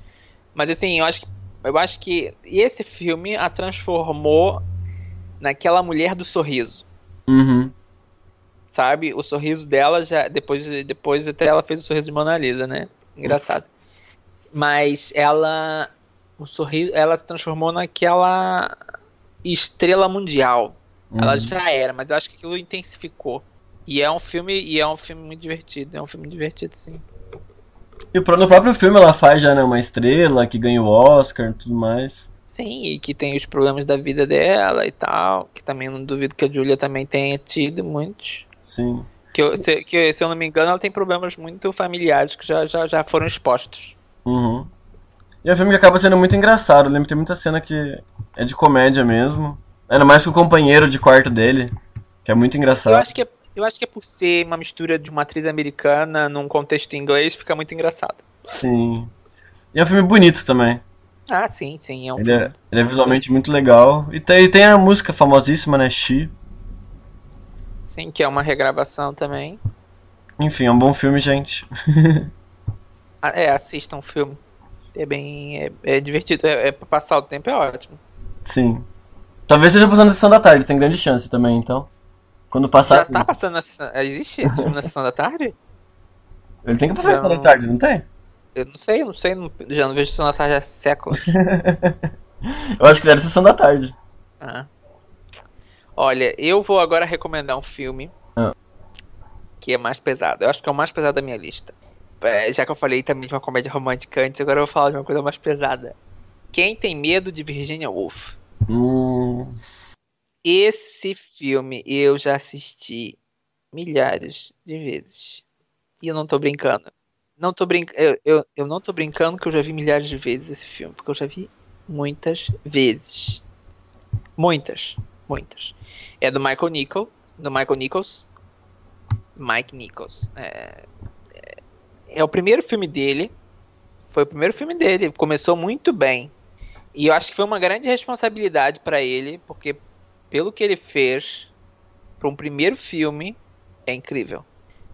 Mas assim, eu acho que eu acho que esse filme a transformou naquela mulher do sorriso. Uhum. Sabe? O sorriso dela já. Depois, depois até ela fez o sorriso de Mona Lisa, né? Engraçado. Mas ela. O sorriso. Ela se transformou naquela estrela mundial. Uhum. Ela já era, mas eu acho que aquilo intensificou. E é um filme. E é um filme muito divertido. É um filme divertido, sim. E no próprio filme ela faz já né, uma estrela que ganha o Oscar e tudo mais. Sim, e que tem os problemas da vida dela e tal. Que também não duvido que a Julia também tenha tido muitos. Sim. Que, eu, se, que, se eu não me engano, ela tem problemas muito familiares que já, já, já foram expostos. Uhum. E é um filme que acaba sendo muito engraçado. Eu lembro que tem muita cena que é de comédia mesmo. Ainda mais com o companheiro de quarto dele, que é muito engraçado. Eu acho que é eu acho que é por ser uma mistura de uma atriz americana num contexto inglês, fica muito engraçado. Sim. E é um filme bonito também. Ah, sim, sim. É um ele, é, ele é visualmente muito legal. E tem, tem a música famosíssima, né? She. Sim, que é uma regravação também. Enfim, é um bom filme, gente. *laughs* É, assistam o filme. É bem. É, é divertido. É, é pra passar o tempo, é ótimo. Sim. Talvez seja passando na sessão da tarde, tem grande chance também, então. Quando passar. Já tá passando na sessão. Existe esse filme na sessão da tarde? Ele tem que passar na sessão da tarde, não tem? Eu não sei, não sei, já não vejo sessão da tarde há séculos. *laughs* eu acho que era sessão da tarde. Ah. Olha, eu vou agora recomendar um filme ah. que é mais pesado. Eu acho que é o mais pesado da minha lista. É, já que eu falei também de uma comédia romântica antes, agora eu vou falar de uma coisa mais pesada. Quem tem medo de Virginia Woolf? Hum. Esse filme eu já assisti milhares de vezes. E eu não tô brincando. Não tô brincando. Eu, eu, eu não tô brincando que eu já vi milhares de vezes esse filme. Porque eu já vi muitas vezes. Muitas. Muitas. É do Michael Nichol. Do Michael Nichols. Mike Nichols. É, é o primeiro filme dele. Foi o primeiro filme dele. Começou muito bem. E eu acho que foi uma grande responsabilidade para ele, porque pelo que ele fez para um primeiro filme, é incrível.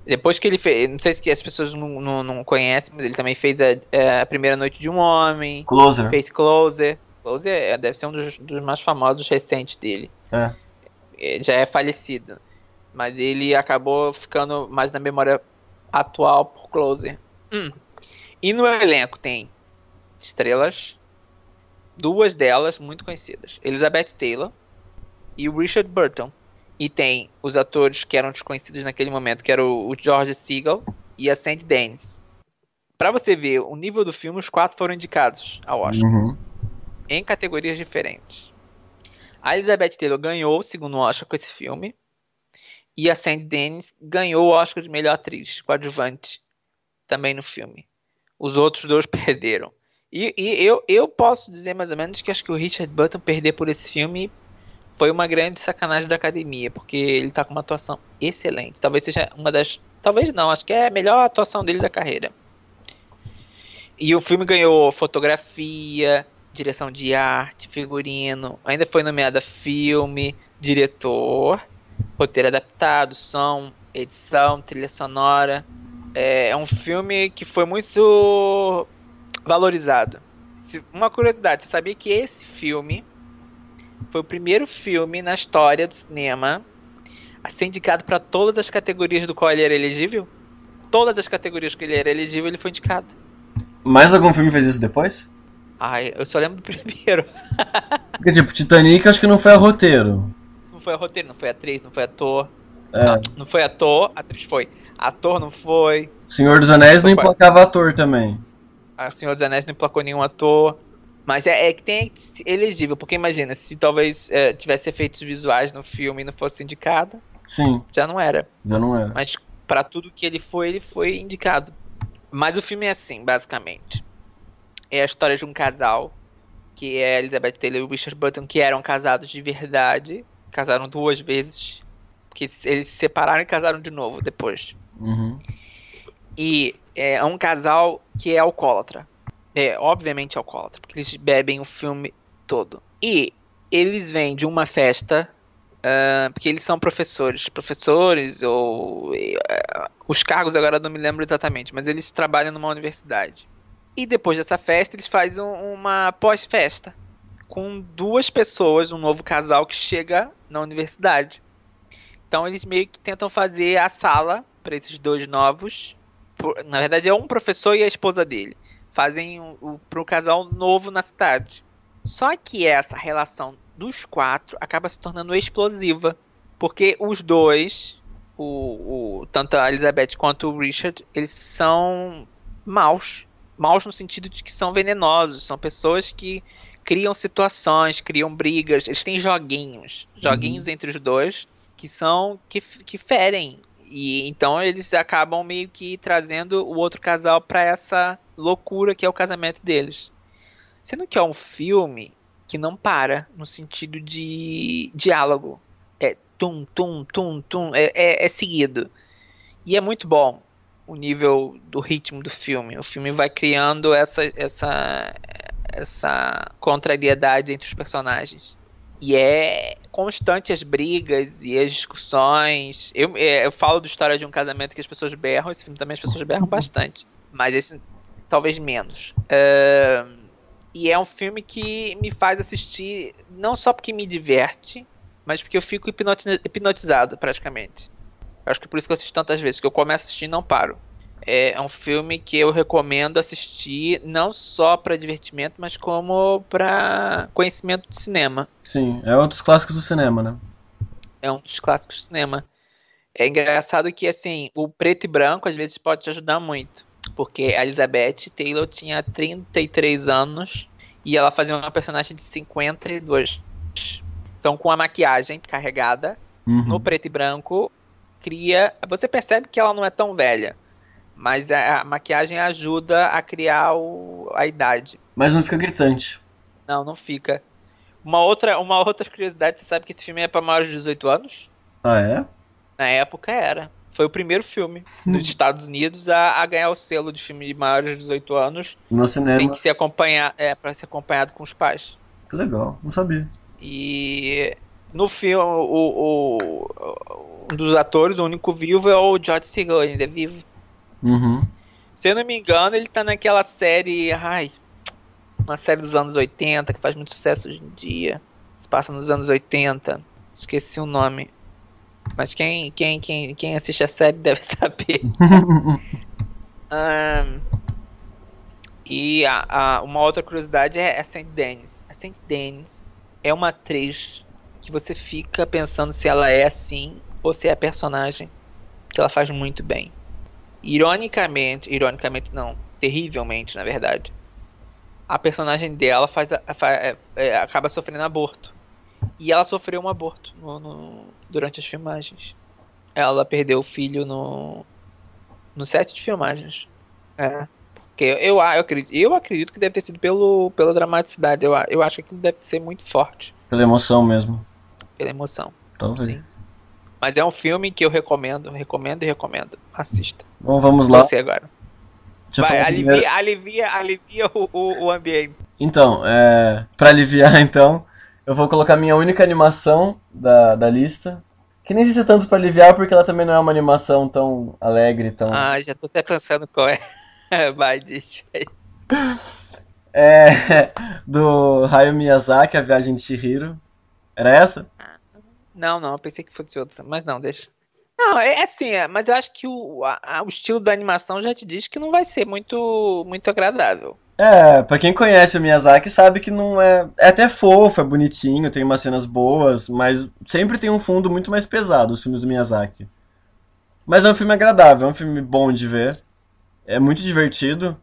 Depois que ele fez, não sei se as pessoas não, não, não conhecem, mas ele também fez a, é, a, Primeira Noite de um Homem. Closer. Fez Closer. Closer é, deve ser um dos, dos, mais famosos recentes dele. É. Já é falecido. Mas ele acabou ficando mais na memória atual Closer. Hum. E no elenco tem estrelas, duas delas muito conhecidas. Elizabeth Taylor, e o Richard Burton. E tem os atores que eram desconhecidos naquele momento, que era o, George Seagal e a Sandy Dennis. Para você ver o nível do filme, os quatro foram indicados ao Oscar. Uhum. Em categorias diferentes. A Elizabeth Taylor ganhou o segundo Oscar com esse filme. E a Sandy Dennis ganhou o Oscar de melhor atriz, coadjuvante, também no filme. Os outros dois *laughs* perderam. E, e eu, eu posso dizer mais ou menos que acho que o Richard Burton perder por esse filme foi uma grande sacanagem da academia, porque ele tá com uma atuação excelente. Talvez seja uma das. Talvez não, acho que é a melhor atuação dele da carreira. E o filme ganhou fotografia, direção de arte, figurino, ainda foi nomeada filme, diretor, roteiro adaptado, som, edição, trilha sonora. É, é um filme que foi muito valorizado. Uma curiosidade, você sabia que esse filme foi o primeiro filme na história do cinema a ser indicado para todas as categorias do qual ele era elegível? todas as categorias que ele era elegível, ele foi indicado. Mais algum filme fez isso depois? Ai, eu só lembro do *laughs* primeiro. Porque, tipo, Titanic acho que não foi a roteiro. Não foi a roteiro, não foi atriz, não foi ator. É. Não, não foi ator, atriz foi. Ator não foi. Senhor dos Anéis não emplacava ator também. A Senhor dos Anéis não emplacou nenhum ator. Mas é, é que tem elegível, porque imagina, se talvez é, tivesse efeitos visuais no filme e não fosse indicado, Sim, já não era. já não era. Mas pra tudo que ele foi, ele foi indicado. Mas o filme é assim, basicamente. É a história de um casal, que é a Elizabeth Taylor e o Richard Burton, que eram casados de verdade. Casaram duas vezes. Porque eles se separaram e casaram de novo depois. Uhum. E é um casal que é alcoólatra. É, obviamente alcoólatra, porque eles bebem o filme todo. E eles vêm de uma festa, ah, porque eles são professores. Professores, ou. eh, os cargos agora não me lembro exatamente, mas eles trabalham numa universidade. E depois dessa festa, eles fazem um- uma pós-festa. Com duas pessoas, um novo casal que chega na universidade. Então eles meio que tentam fazer a sala para esses dois novos. Na verdade é um professor e a esposa dele. Fazem o, o, pro casal novo na cidade. Só que essa relação dos quatro acaba se tornando explosiva. Porque os dois, o, o- tanto a Elizabeth quanto o Richard, eles são maus. Maus no sentido de que são venenosos. São pessoas que criam situações, criam brigas. Eles têm joguinhos. Joguinhos entre os dois que são que, que ferem e então eles acabam meio que trazendo o outro casal pra essa loucura que é o casamento deles. Sendo que é um filme que não para no sentido de diálogo. É tum, tum, tum, tum, é, é, é seguido. E é muito bom o nível do ritmo do filme. O filme vai criando essa, essa, essa contrariedade entre os personagens. E é constante as brigas e as discussões. Eu, é, eu falo da história de um casamento que as pessoas berram, esse filme também as pessoas berram bastante. Mas esse talvez menos. É, e é um filme que me faz assistir, não só porque me diverte, mas porque eu fico hipnoti- hipnotizado praticamente. Eu acho que por isso que eu assisto tantas vezes, porque eu começo a assistir e não paro. É, é um filme que eu recomendo assistir não só para divertimento, mas como para conhecimento de cinema. Sim, é um dos clássicos do cinema, né? É um dos clássicos do cinema. É engraçado que assim, o preto e branco às vezes pode te ajudar muito, porque a Elizabeth Taylor tinha 33 anos e ela fazia uma personagem de 52. Então com a maquiagem carregada Uhum. no preto e branco cria, você percebe que ela não é tão velha, mas a, a maquiagem ajuda a criar o- a idade. Mas não fica gritante. Não, não fica. Uma outra, uma outra curiosidade, você sabe que esse filme é para maiores de 18 anos? Ah, é? Na época era. Foi o primeiro filme dos Estados Unidos a, a ganhar o selo de filme de maiores de 18 anos. No cinema. Tem que ser acompanhado, é, para ser acompanhado com os pais. Que legal, não sabia. E no filme, o, o- um dos atores, o único vivo é o George Segal, ainda é vivo. Uhum. Se eu não me engano, ele tá naquela série, ai, uma série dos anos 80 que faz muito sucesso hoje em dia. Se passa nos anos 80. Esqueci o nome. Mas quem, quem, quem, quem assiste a série deve *laughs* saber. *laughs* Ahn, e a, a- uma outra curiosidade é a Saint Denis. A Saint Denis é uma atriz que você fica pensando se ela é assim ou se é a personagem. Que ela faz muito bem. Ironicamente, ironicamente não, terrivelmente na verdade, a personagem dela faz, a- fa- é- é, acaba sofrendo aborto. E ela sofreu um aborto no- no- durante as filmagens. Ela perdeu o filho no, no set de filmagens. É. Porque eu, eu, acredito, eu acredito que deve ter sido pelo, pela dramaticidade. Eu, eu acho que aquilo deve ser muito forte Pela emoção mesmo. pela emoção. Talvez. Sim. Mas é um filme que eu recomendo, recomendo e recomendo. Assista. Bom, vamos lá. Você agora. Vai, alivia, primeiro- alivia, alivia o, o, o ambiente. Então, é... pra aliviar *laughs* então, eu vou colocar minha única animação da, da lista. Que nem sei se é tanto pra aliviar, porque ela também não é uma animação tão alegre, tão... Ah, já tô até pensando qual é. *laughs* Vai, diz. É... *laughs* Do Hayao Miyazaki, A Viagem de Chihiro. Era essa? Não, não, eu pensei que fosse outra. Mas não, deixa. Não, é assim, é, mas eu acho que o, a, o estilo da animação já te diz que não vai ser muito, muito agradável. É, pra quem conhece o Miyazaki sabe que não é. É até fofo, é bonitinho, tem umas cenas boas, mas sempre tem um fundo muito mais pesado os filmes do Miyazaki. Mas é um filme agradável, é um filme bom de ver. É muito divertido.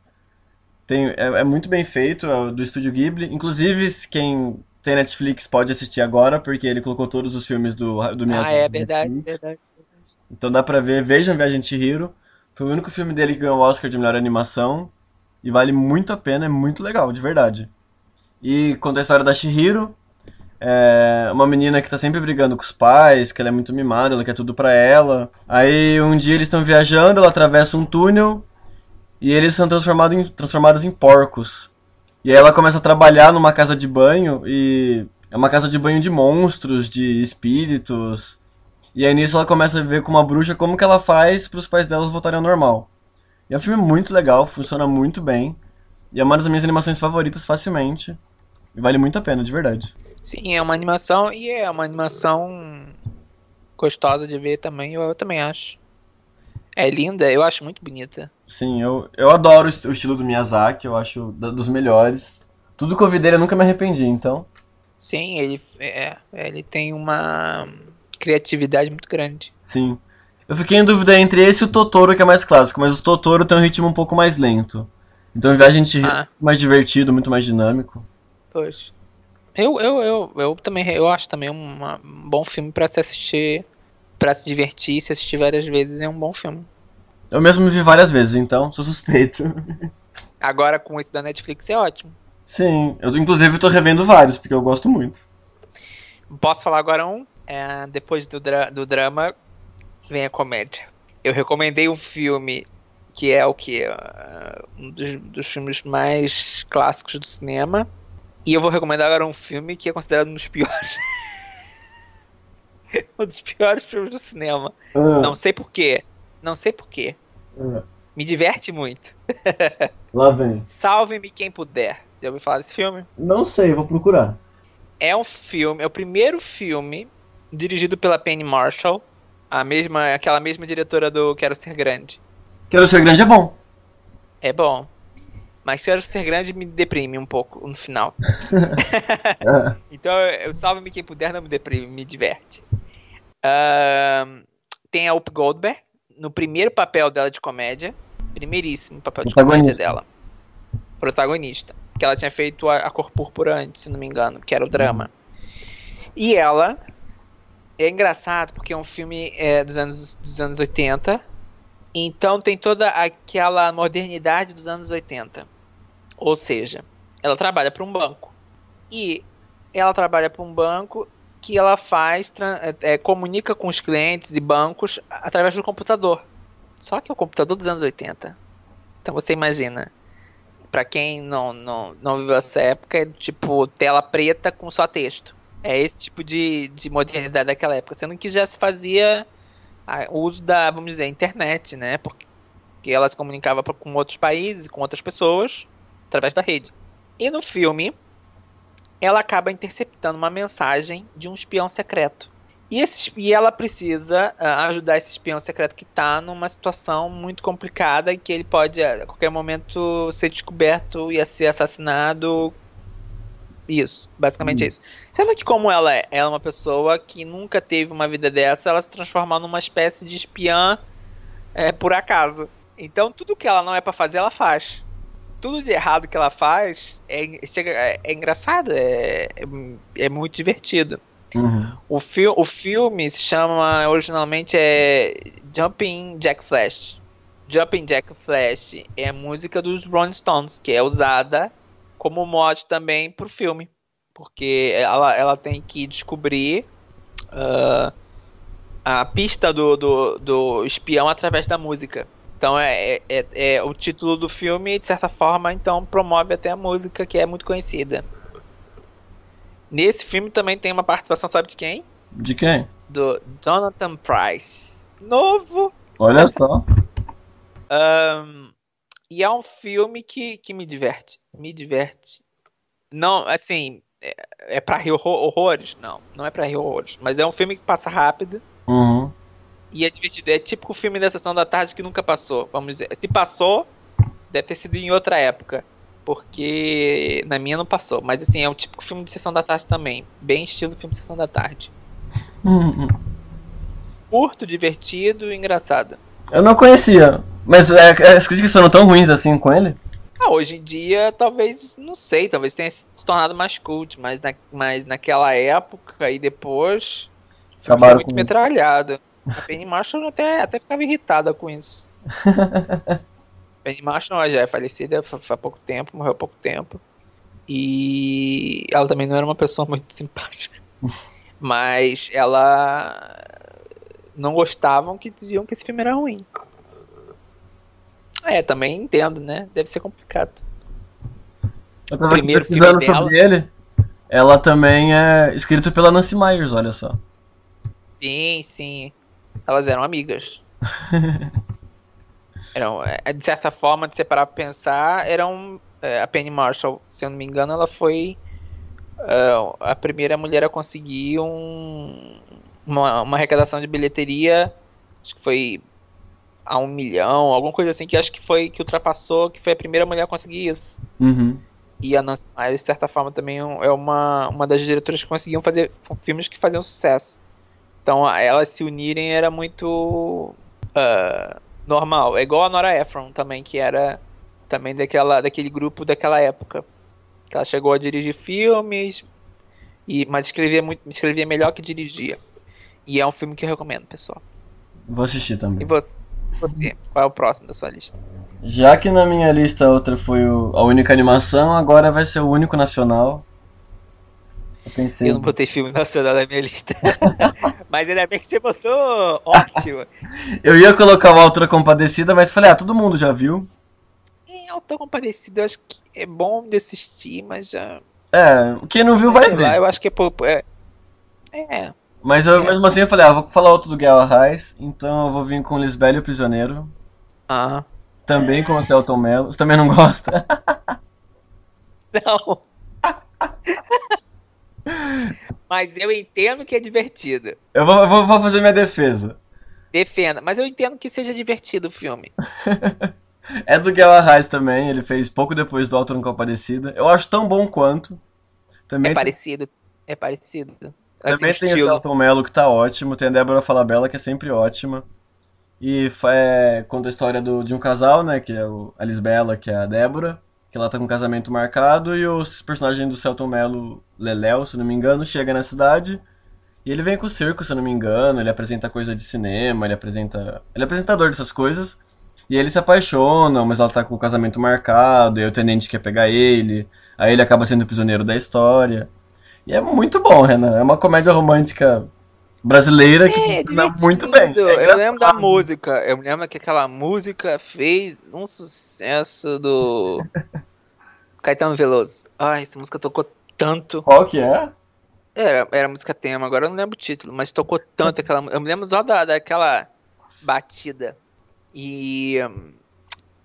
Tem, é, é muito bem feito, é do estúdio Ghibli. Inclusive, quem tem Netflix pode assistir agora, porque ele colocou todos os filmes do, do Miyazaki. Ah, é verdade, verdade. Então dá pra ver, vejam Viagem de Chihiro. Foi o único filme dele que ganhou o Oscar de melhor animação. E vale muito a pena, é muito legal, de verdade. E conta a história da Chihiro, é uma menina que tá sempre brigando com os pais, que ela é muito mimada, ela quer tudo pra ela. Aí um dia eles estão viajando, ela atravessa um túnel e eles são transformados em, transformados em porcos. E aí ela começa a trabalhar numa casa de banho e é uma casa de banho de monstros, de espíritos. E aí nisso ela começa a ver com uma bruxa como que ela faz para os pais delas voltarem ao normal. E é um filme muito legal, funciona muito bem. E é uma das minhas animações favoritas facilmente. E vale muito a pena, de verdade. Sim, é uma animação e é uma animação gostosa de ver também, eu, eu também acho. É linda, eu acho muito bonita. Sim, eu, eu adoro o estilo do Miyazaki, eu acho dos melhores. Tudo que eu vi dele eu nunca me arrependi, então. Sim, ele, é, ele tem uma criatividade muito grande. Sim. Eu fiquei em dúvida entre esse e o Totoro, que é mais clássico, mas o Totoro tem um ritmo um pouco mais lento. Então Viagem de ah. mais divertido, muito mais dinâmico. Pois. Eu, eu, eu, eu também eu acho também um bom filme para se assistir, para se divertir, se assistir várias vezes é um bom filme. Eu mesmo vi várias vezes, então sou suspeito. *laughs* Agora com isso da Netflix é ótimo. Sim, eu inclusive tô revendo vários, porque eu gosto muito. Posso falar agora um? É, depois do, dra do drama, vem a comédia. Eu recomendei um filme que é o que? Uh, um dos, dos, filmes mais clássicos do cinema. E eu vou recomendar agora um filme que é considerado um dos piores. *laughs* *laughs* um dos piores filmes do cinema. Ah. Não sei porquê. Não sei porquê. Ah. Me diverte muito. *laughs* Lá vem. Salve-me quem puder. Já ouviu falar desse filme? Não sei, vou procurar. É um filme, é o primeiro filme dirigido pela Penny Marshall a mesma, aquela mesma diretora do Quero Ser Grande. Quero Ser Grande é bom. É bom. Mas Quero Ser Grande me deprime um pouco no final. *laughs* é. Então, eu salve-me quem puder, não me deprime, me diverte. Uh, tem a Up Goldberg, no primeiro papel dela de comédia. Primeiríssimo papel de comédia dela. Protagonista. Que ela tinha feito a, a Cor Púrpura antes, se não me engano, que era o drama. E ela é engraçado porque é um filme é, dos, anos, dos anos 80. Então tem toda aquela modernidade dos anos 80. Ou seja, ela trabalha para um banco. E ela trabalha para um banco que ela faz, é, é, comunica com os clientes e bancos através do computador. Só que é o computador dos anos 80. Então você imagina. Para quem não, não, não viveu essa época, é tipo tela preta com só texto é esse tipo de, de modernidade daquela época, sendo que já se fazia o uso da, vamos dizer, internet, né? Porque, porque ela se comunicava com outros países, com outras pessoas, através da rede. E no filme, ela acaba interceptando uma mensagem de um espião secreto. E, esse, e ela precisa uh, ajudar esse espião secreto que está numa situação muito complicada e que ele pode a qualquer momento ser descoberto e ser assassinado isso, basicamente hum. isso. Sendo que como ela é, ela é uma pessoa que nunca teve uma vida dessa, ela se transforma numa espécie de espiã é, por acaso. Então tudo que ela não é para fazer, ela faz. Tudo de errado que ela faz é, chega, é, é engraçado, é, é, é, muito divertido. Uhum. O, fi o filme se chama originalmente é Jumping Jack Flash. Jumping Jack Flash é a música dos Rolling Stones, que é usada como mod também pro filme. Porque ela, ela tem que descobrir uh, a pista do, do, do, espião através da música. Então é, é, é, o título do filme, de certa forma, então promove até a música que é muito conhecida. Nesse filme também tem uma participação, sabe de quem? De quem? Do Jonathan Price. Novo! Olha só. Um, e é um filme que, que me diverte. Me diverte. Não, assim, é, é pra rir horrores? Não, não é pra rir horrores. Mas é um filme que passa rápido. Uhum. E é divertido. É tipo o filme da Sessão da Tarde que nunca passou. Vamos dizer. Se passou, deve ter sido em outra época. Porque na minha não passou. Mas assim, é um típico filme de Sessão da Tarde também. Bem estilo filme de Sessão da Tarde. Hum, Curto, divertido e engraçado. Eu não conhecia. Mas é, as críticas foram tão ruins assim com ele? Ah, hoje em dia, talvez, não sei, talvez tenha se tornado mais cult, mas, na, mas naquela época e depois. Acabaram muito com- metralhada. A Penny Marshall até, até ficava irritada com isso. *laughs* Penny Marshall já é falecida fa- faz pouco tempo, morreu há pouco tempo. E ela também não era uma pessoa muito *laughs* simpática. Mas ela não gostavam que diziam que esse filme era ruim. É, também entendo, né? Deve ser complicado. Eu tava Primeiro pesquisando filme sobre ele. Ela também é escrito pela Nancy Myers, olha só. Sim, sim. Elas eram amigas. *laughs* Eram, é, de certa forma, de separar pra pensar, eram. é, a Penny Marshall, se eu não me engano, ela foi é, a primeira mulher a conseguir um, uma, uma arrecadação de bilheteria. Acho que foi a um milhão, alguma coisa assim, que acho que foi que ultrapassou, que foi a primeira mulher a conseguir isso. Uhum. E a Nancy Myers, de certa forma, também é uma, uma das diretoras que conseguiam fazer filmes que faziam sucesso. Então, elas se unirem era muito ah, normal. É igual a Nora Ephron também, que era também daquela, daquele grupo daquela época. Que ela chegou a dirigir filmes, e, mas escrevia, muito, escrevia melhor que dirigia. E é um filme que eu recomendo, pessoal. Vou assistir E também. vo- você, qual é o próximo da sua lista? Já que na minha lista a outra foi o- a única animação, agora vai ser o único nacional. Eu pensei. Eu não botei filme nacional na minha lista. *laughs* mas ainda bem que você botou. Ótimo. *laughs* Eu ia colocar o Altura Compadecida, mas falei, ah, todo mundo já viu. Eu tô comparecido, eu acho que é bom de assistir, mas já. É, quem não viu vai sei lá, ver. eu acho que é pouco. É. é. Mas eu, É. mesmo assim eu falei, ah, vou falar outro do Guerra Reis, então eu vou vir com Lisbela e o Prisioneiro. Ah. Também com o Celton Mello. Você também não gosta? *laughs* Não. Mas eu entendo que é divertido. Eu vou, vou, vou fazer minha defesa. Defenda. Mas eu entendo que seja divertido o filme. *laughs* É do Guerra Reis também, ele fez pouco depois do Altura Compadecida. Eu acho tão bom quanto. Também, É parecido. É parecido. também tem o. Celton Mello que tá ótimo, tem a Débora Falabella que é sempre ótima. E é, conta a história do, de um casal, né? Que é o, a Lisbela, que é a Débora, que ela tá com um casamento marcado, e o personagem do Celton Mello, Leléo, se não me engano, chega na cidade e ele vem com o circo, se não me engano, ele apresenta coisa de cinema, ele apresenta. Ele é apresentador dessas coisas. E eles se apaixonam, mas ela tá com o casamento marcado, e aí o tenente quer pegar ele, aí ele acaba sendo prisioneiro da história. E é muito bom, Renan. É uma comédia romântica brasileira que É, funciona muito bem. É eu lembro da música. Eu lembro que aquela música fez um sucesso do *laughs* Caetano Veloso. Ai, essa música tocou tanto. Qual que é? Era, era música tema, agora eu não lembro o título, mas tocou tanto aquela Eu me lembro só da, daquela batida. E.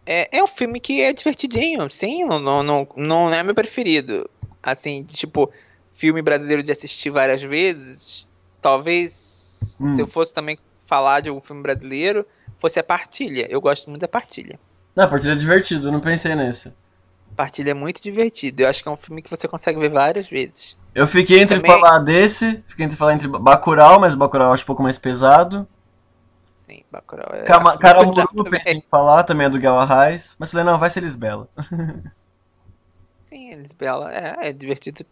É, é um filme que é divertidinho, sim, não, não, não, não é meu preferido. Assim, tipo, filme brasileiro de assistir várias vezes. Talvez, Hum. se eu fosse também falar de algum filme brasileiro, fosse a Partilha. Eu gosto muito da Partilha. Não, a partida é divertido, eu não pensei nesse. Partilha é muito divertido. Eu acho que é um filme que você consegue ver várias vezes. Eu fiquei entre Também- falar desse, fiquei entre falar entre Bacurau, mas Bacurau eu acho um pouco mais pesado. Sim, Bacurau é. Cama- Caramuru eu também. pensei em falar, também é do Guerra Reis. Mas falei, não, vai ser Lisbela. Sim, Lisbela é, é divertido.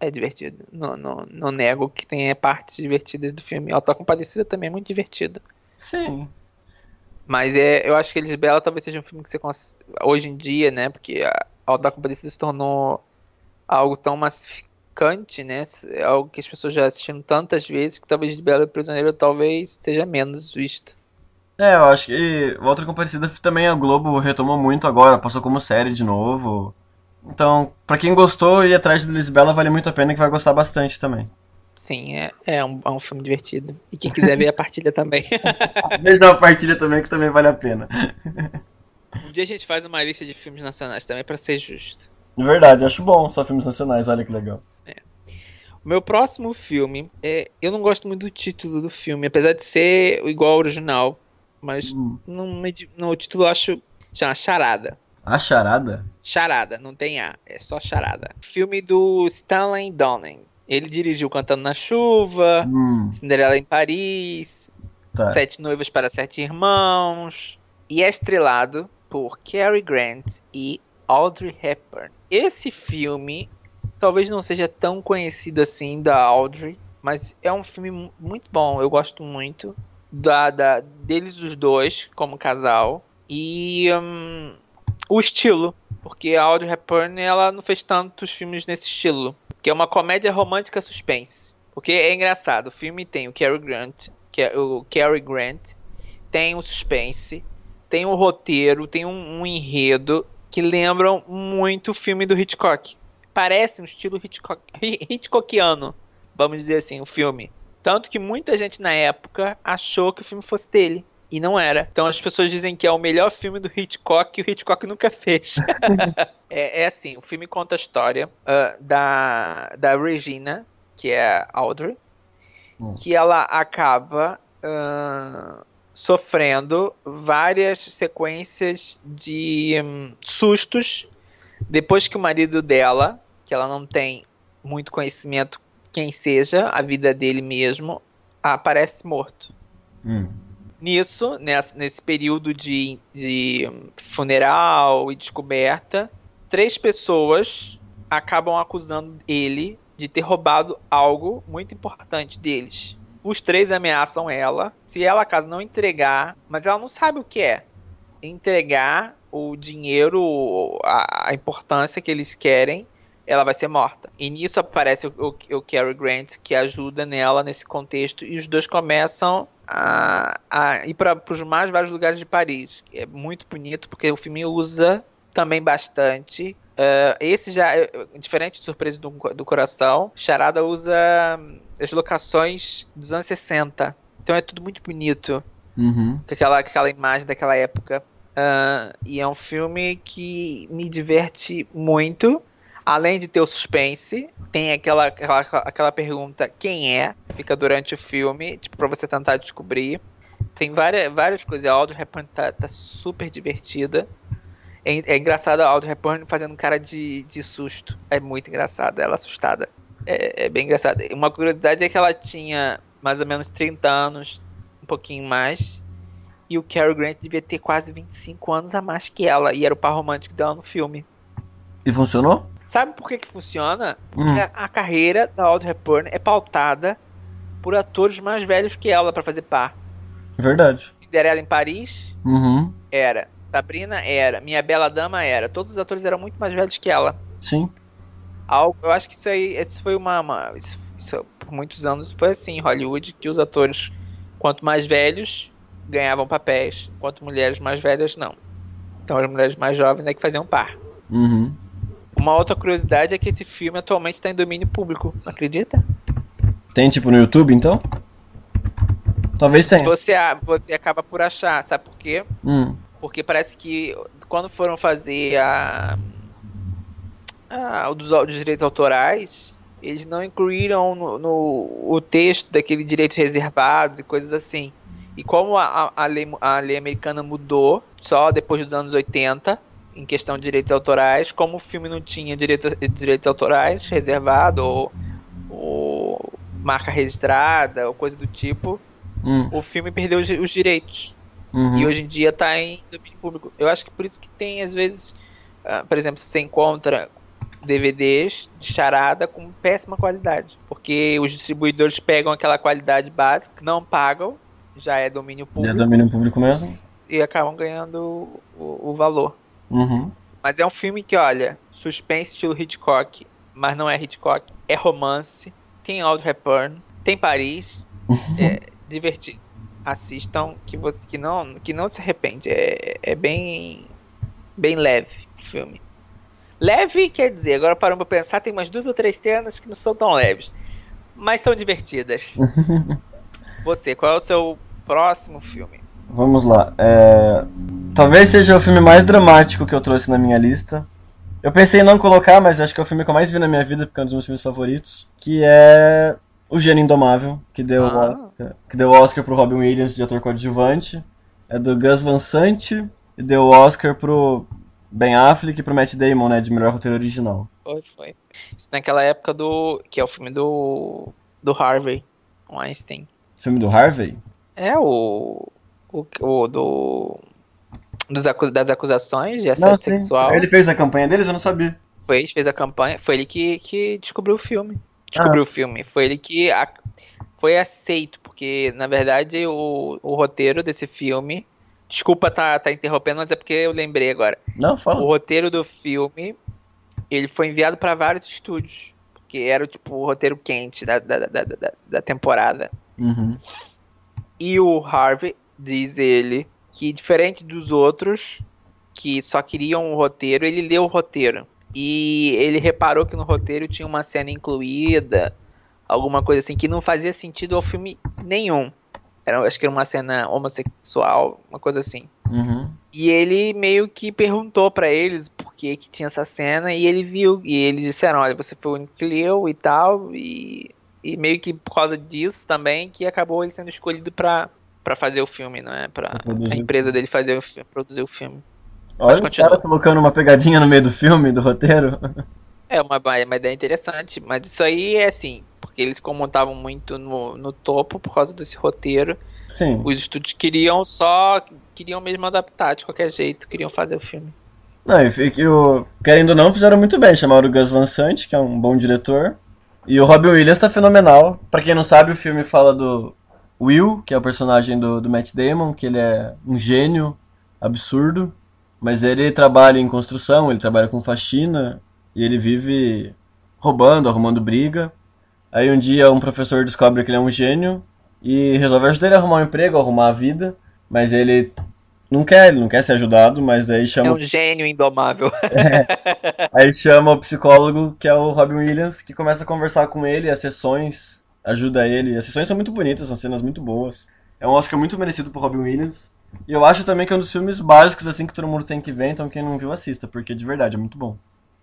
É divertido. Não, não, não nego que tem partes divertidas do filme. Auto Compadecida também é muito divertido. Sim. Mas é, eu acho que Lisbela talvez seja um filme que você cons... hoje em dia, né? Porque a Auto Compadecida se tornou algo tão massificante, né? É algo que as pessoas já assistiram tantas vezes que talvez Lisbela e Prisioneiro talvez seja menos visto. É, eu acho que o Outra Comparecida também a Globo retomou muito agora, passou como série de novo. Então, pra quem gostou, ir atrás de Lisbela vale muito a pena que vai gostar bastante também. Sim, é, é, um, é um filme divertido. E quem quiser ver a partilha também. *laughs* Veja a partilha também que também vale a pena. um dia a gente faz uma lista de filmes nacionais também pra ser justo. De verdade, acho bom só filmes nacionais, olha que legal. Meu próximo filme, é, eu não gosto muito do título do filme, apesar de ser igual ao original, mas Hum. não, o título eu acho chama Charada. A charada? Charada, não tem A, é só Charada. Filme do Stanley Donen. Ele dirigiu Cantando na Chuva, Hum, Cinderela em Paris, tá. Sete Noivas para Sete Irmãos. E é estrelado por Cary Grant e Audrey Hepburn. Esse filme talvez não seja tão conhecido assim da Audrey, mas é um filme mu- muito bom. Eu gosto muito da, da- deles os dois como casal e hum, o estilo, porque a Audrey Hepburn ela não fez tantos filmes nesse estilo, que é uma comédia romântica suspense. Porque é engraçado, o filme tem o Cary Grant, que é o Cary Grant, tem o suspense, tem o roteiro, tem um, um enredo que lembram muito o filme do Hitchcock. Parece um estilo Hitchcock, Hi- *laughs* Hitchcockiano, vamos dizer assim, o filme. Tanto que muita gente na época achou que o filme fosse dele. E não era. Então as pessoas dizem que é o melhor filme do Hitchcock e o Hitchcock nunca fez. *laughs* é, é assim, o filme conta a história ah, da, da Regina, que é Audrey, Hum. que ela acaba ah, sofrendo várias sequências de hum, sustos depois que o marido dela, que ela não tem muito conhecimento quem seja, a vida dele mesmo, aparece morto. Hum. Nisso, nessa- nesse período de, de funeral e descoberta, três pessoas acabam acusando ele de ter roubado algo muito importante deles. Os três ameaçam ela. Se ela, caso não entregar, mas ela não sabe o que é, entregar o dinheiro, a, a importância que eles querem, ela vai ser morta. E nisso aparece o, o, o Cary Grant que ajuda nela nesse contexto e os dois começam a, a ir para os mais vários lugares de Paris. É muito bonito porque o filme usa também bastante. eh, esse já é diferente de Surpresa do, do Coração. Charada usa hum, as locações dos anos 60. Então é tudo muito bonito Uhum. com aquela, com aquela imagem daquela época. Ah, e é um filme que me diverte muito. Além de ter o suspense, tem aquela, aquela, aquela pergunta quem é, fica durante o filme, tipo, pra você tentar descobrir. Tem várias, várias coisas. A Audrey Hepburn tá, tá super divertida. É, é engraçado a Audrey Hepburn fazendo cara de, de susto. É muito engraçado, ela assustada. É, é bem engraçado. Uma curiosidade é que ela tinha mais ou menos 30 anos, um pouquinho mais. E o Cary Grant devia ter quase 25 anos a mais que ela. E era o par romântico dela no filme. E funcionou? Sabe por que que funciona? Hum. Porque a, a carreira da Audrey Hepburn é pautada por atores mais velhos que ela pra fazer par. Verdade. Cinderela em Paris Uhum. era. Sabrina era. Minha Bela Dama era. Todos os atores eram muito mais velhos que ela. Sim. Algo, eu acho que isso aí isso foi uma. uma- isso- isso, por muitos anos foi assim em Hollywood que os atores, quanto mais velhos, ganhavam papéis, enquanto mulheres mais velhas não. Então as mulheres mais jovens é que faziam par. Uhum. Uma outra curiosidade é que esse filme atualmente está em domínio público, acredita? Tem tipo no YouTube então? Talvez Se tenha. você, a- você acaba por achar, sabe por quê? Hum. Porque parece que quando foram fazer a, a o dos, dos direitos autorais, eles não incluíram no, no- o texto daquele direitos reservados e coisas assim. E como a, a- a lei, a lei americana mudou só depois dos anos 80, em questão de direitos autorais, como o filme não tinha direito, direitos autorais reservado ou, ou marca registrada ou coisa do tipo, Hum. o filme perdeu os, os direitos. Uhum. E hoje em dia tá em domínio público. Eu acho que por isso que tem, às vezes, ah, por exemplo, você encontra DVDs de charada com péssima qualidade. Porque os distribuidores pegam aquela qualidade básica, não pagam, já é domínio Já é público, domínio público mesmo? e acabam ganhando o, o valor. Uhum. Mas é um filme que, olha, suspense estilo Hitchcock, mas não é Hitchcock, é romance, tem Audrey Hepburn, tem Paris, *laughs* é divertido. Assistam que você que não que não se arrepende, é, é bem bem leve o filme. Leve quer dizer, agora parando pra pensar, tem umas duas ou três cenas que não são tão leves, mas são divertidas. *laughs* Você, qual é o seu próximo filme? Vamos lá. É... Talvez seja o filme mais dramático que eu trouxe na minha lista. Eu pensei em não colocar, mas acho que é o filme que eu mais vi na minha vida, porque é um dos meus filmes favoritos. Que é O Gênio Indomável, que deu, Ah. Oscar, que deu o Oscar pro Robin Williams de ator coadjuvante. É do Gus Van Sant e deu o Oscar pro Ben Affleck e pro Matt Damon, né, de melhor roteiro original. Foi, foi. Isso naquela época do. que é o filme do. do Harvey Weinstein. Filme do Harvey? É o. o, o do. Dos acu- das acusações de Não, assédio sim. sexual. Ele fez a campanha deles, eu não sabia. Fez, fez a campanha. Foi ele que, que descobriu o filme. Descobriu o filme. Foi ele que a- foi aceito, porque na verdade o, o roteiro desse filme. Desculpa tá, tá interrompendo, mas é porque eu lembrei agora. Não, O fala. roteiro do filme ele foi enviado para vários estúdios. Porque era tipo o roteiro quente da, da, da, da, da temporada. Uhum. E o Harvey, diz ele, que diferente dos outros que só queriam o roteiro, ele leu o roteiro. E ele reparou que no roteiro tinha uma cena incluída, alguma coisa assim, que não fazia sentido ao filme nenhum. Era, acho que era uma cena homossexual, uma coisa assim. Uhum. E ele meio que perguntou pra eles por que que tinha essa cena e ele viu e eles disseram, olha, você foi o único que leu e tal e, e meio que por causa disso também que acabou ele sendo escolhido pra para fazer o filme, não é? Produzir. a empresa dele fazer o produzir o filme. Olha os continua. caras colocando uma pegadinha no meio do filme, do roteiro. *laughs* É uma, uma ideia interessante, mas isso aí é assim, porque eles como estavam muito no, no topo por causa desse roteiro, Sim. os estúdios queriam só queriam mesmo adaptar de qualquer jeito, queriam fazer o filme. Não, e que o, querendo ou não, fizeram muito bem. Chamaram o Gus Van Sant, que é um bom diretor. E o Robin Williams tá fenomenal. Pra quem não sabe, o filme fala do Will, que é o personagem do, do Matt Damon, que ele é um gênio absurdo. Mas ele trabalha em construção, ele trabalha com faxina. E ele vive roubando, arrumando briga. Aí um dia um professor descobre que ele é um gênio e resolve ajudar ele a arrumar um emprego, a arrumar a vida. Mas ele não quer, ele não quer ser ajudado, mas aí chama É um gênio indomável. *laughs* Aí chama o psicólogo, que é o Robin Williams, que começa a conversar com ele, as sessões ajuda ele. As sessões são muito bonitas, são cenas muito boas. É um Oscar muito merecido pro Robin Williams. E eu acho também que é um dos filmes básicos assim que todo mundo tem que ver, então quem não viu assista, porque de verdade é muito bom.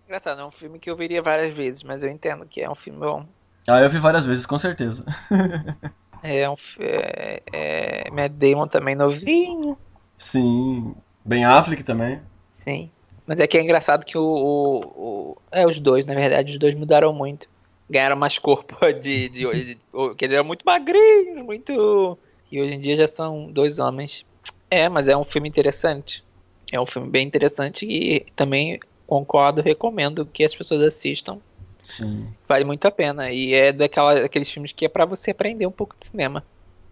Engraçado, é um filme que eu veria várias vezes, mas eu entendo que é um filme bom. Ah, eu vi várias vezes, com certeza. *laughs* É um é, é, Matt Damon também novinho, Sim. Ben Affleck também. sim. Mas é que é engraçado que o, o, o- É, os dois, na verdade, os dois mudaram muito. Ganharam mais corpo *laughs* de. de, de, de que eles eram muito magrinhos, muito. E hoje em dia já são dois homens. É, mas é um filme interessante. É um filme bem interessante e também concordo, recomendo que as pessoas assistam. Sim. Vale muito a pena. E é daquela, daqueles filmes que é pra você aprender um pouco de cinema.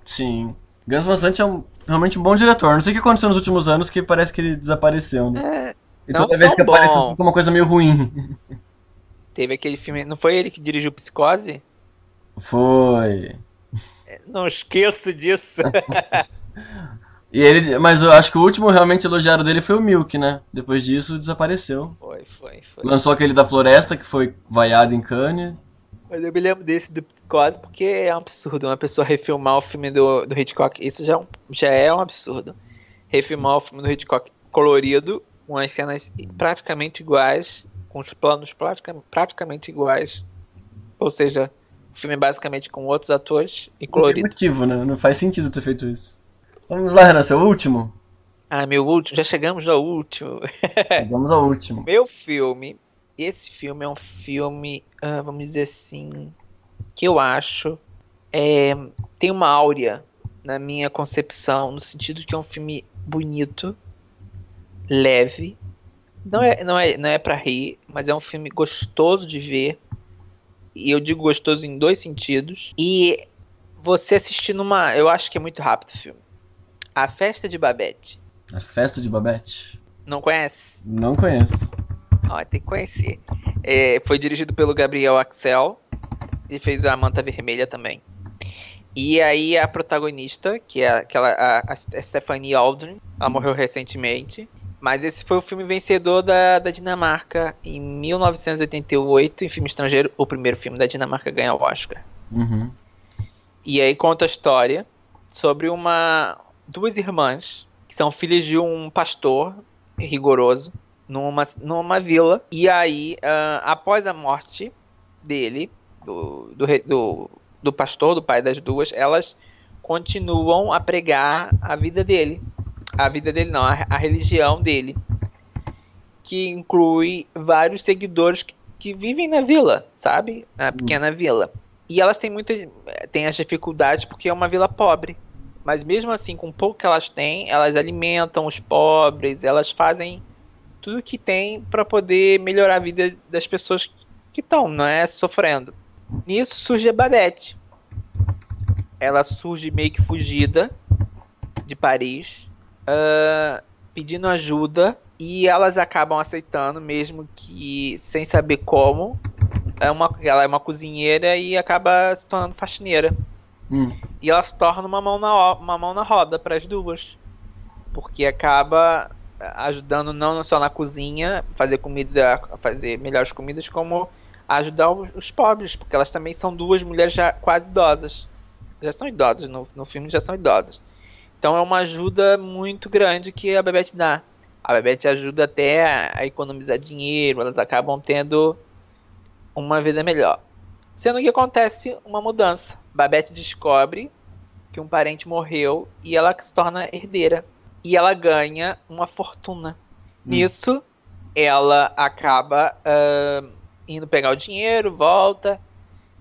Sim. Gus Van Sant é um, realmente um bom diretor. Não sei o que aconteceu nos últimos anos que parece que ele desapareceu, né? e não toda vez que aparece bom. fica uma coisa meio ruim. *laughs* Teve aquele filme. Não foi ele que dirigiu Psicose? Foi. Não esqueço disso. *laughs* E ele, mas eu acho que o último realmente elogiado dele foi o Milk, né? Depois disso desapareceu. foi, foi, foi. Lançou aquele da Floresta que foi vaiado em Cannes. Mas eu me lembro desse do Psicose porque é um absurdo uma pessoa refilmar o filme do, do Hitchcock. Isso já, é já é um absurdo. Refilmar o filme do Hitchcock colorido, com as cenas praticamente iguais, com os planos pratica, praticamente iguais. Ou seja, o filme basicamente com outros atores e Não colorido. motivo, né? Não faz sentido ter feito isso. Vamos lá, Renan, seu último? Ah, meu último, já chegamos ao último. *laughs* Vamos ao último. Meu filme, esse filme é um filme, ah, vamos dizer assim, que eu acho é, tem uma áurea na minha concepção, no sentido que é um filme bonito, leve, não é, não é, não é para rir, mas é um filme gostoso de ver. E eu digo gostoso em dois sentidos. E você assistir numa, eu acho que é muito rápido o filme. A Festa de Babette. A Festa de Babette? Não conhece? Não conheço. Ó, tem que conhecer. É, foi dirigido pelo Gabriel Axel. Ele fez a Manta Vermelha também. E aí a protagonista, que é aquela a, a Stephanie Aldrin, ela morreu recentemente. Mas esse foi o filme vencedor da, da Dinamarca em 1988, em filme estrangeiro, o primeiro filme da Dinamarca a ganhar o Oscar. Uhum. E aí conta a história sobre uma duas irmãs que são filhas de um pastor rigoroso numa, numa vila. E aí, uh, após a morte dele, do, do, do, do pastor, do pai das duas, elas continuam a pregar a vida dele. A vida dele não, a, a religião dele. Que inclui vários seguidores que, que vivem na vila, sabe? Na pequena vila. E elas têm muitas. têm as dificuldades porque é uma vila pobre. Mas mesmo assim, com pouco que elas têm, elas alimentam os pobres, elas fazem tudo que tem para poder melhorar a vida das pessoas que estão, não é? Sofrendo. Nisso surge a Babette. Ela surge meio que fugida de Paris, uh, pedindo ajuda e elas acabam aceitando, mesmo que sem saber como. É uma, ela é uma cozinheira e acaba se tornando faxineira. Hum. E ela se torna uma mão na, uma mão na roda para as duas. Porque acaba ajudando não só na cozinha, fazer comida, fazer melhores comidas, como ajudar os, os, pobres, porque elas também são duas mulheres já quase idosas. Já são idosas, no, no filme já são idosas. Então é uma ajuda muito grande que a Bebete dá. A Bebete ajuda até a, economizar dinheiro, elas acabam tendo uma vida melhor. Sendo que acontece uma mudança. Babette descobre que um parente morreu e ela se torna herdeira e ela ganha uma fortuna. Hum. Nisso, ela acaba uh, indo pegar o dinheiro, volta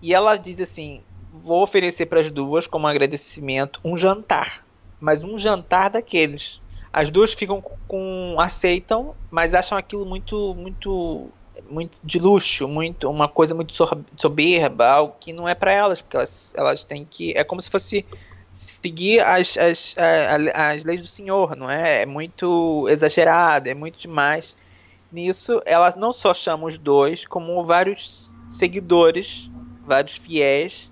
e ela diz assim: vou oferecer para as duas como agradecimento um jantar, mas um jantar daqueles. As duas ficam com aceitam, mas acham aquilo muito muito muito de luxo, muito uma coisa muito soberba, algo que não é para elas, porque elas elas têm que é como se fosse seguir as, as, as, leis do Senhor, não é? É muito exagerado, é muito demais. Nisso, ela não só chama os dois, como vários seguidores, vários fiéis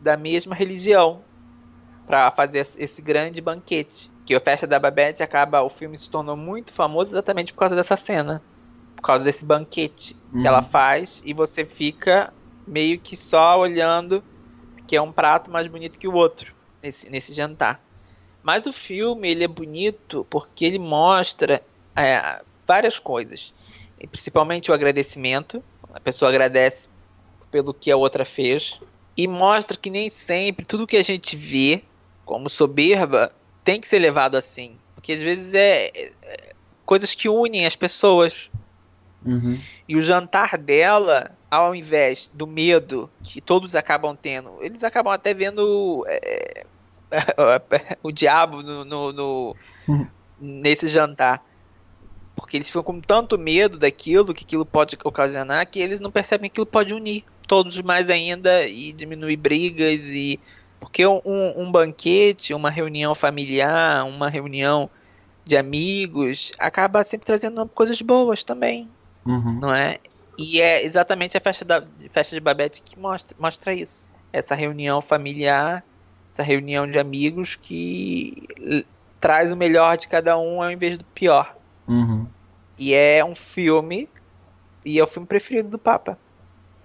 da mesma religião para fazer esse grande banquete. Que a festa da Babette acaba, o filme se tornou muito famoso exatamente por causa dessa cena, por causa desse banquete uhum. que ela faz e você fica meio que só olhando que é um prato mais bonito que o outro nesse, nesse jantar. Mas o filme ele é bonito porque ele mostra é, várias coisas, e principalmente o agradecimento. A pessoa agradece pelo que a outra fez e mostra que nem sempre tudo que a gente vê como soberba tem que ser levado assim, porque às vezes é, é coisas que unem as pessoas. Uhum. E o jantar dela, ao invés do medo que todos acabam tendo, eles acabam até vendo é, *laughs* o diabo no, no, no *laughs* nesse jantar. Porque eles ficam com tanto medo daquilo, que aquilo pode ocasionar, que eles não percebem que aquilo pode unir todos mais ainda e diminuir brigas e porque um, um, banquete, uma reunião familiar, uma reunião de amigos acaba sempre trazendo coisas boas também, uhum. não é? E é exatamente a festa da festa de Babette que mostra, mostra isso. Essa reunião familiar essa reunião de amigos que traz o melhor de cada um ao invés do pior. Uhum. E é um filme e é o filme preferido do Papa.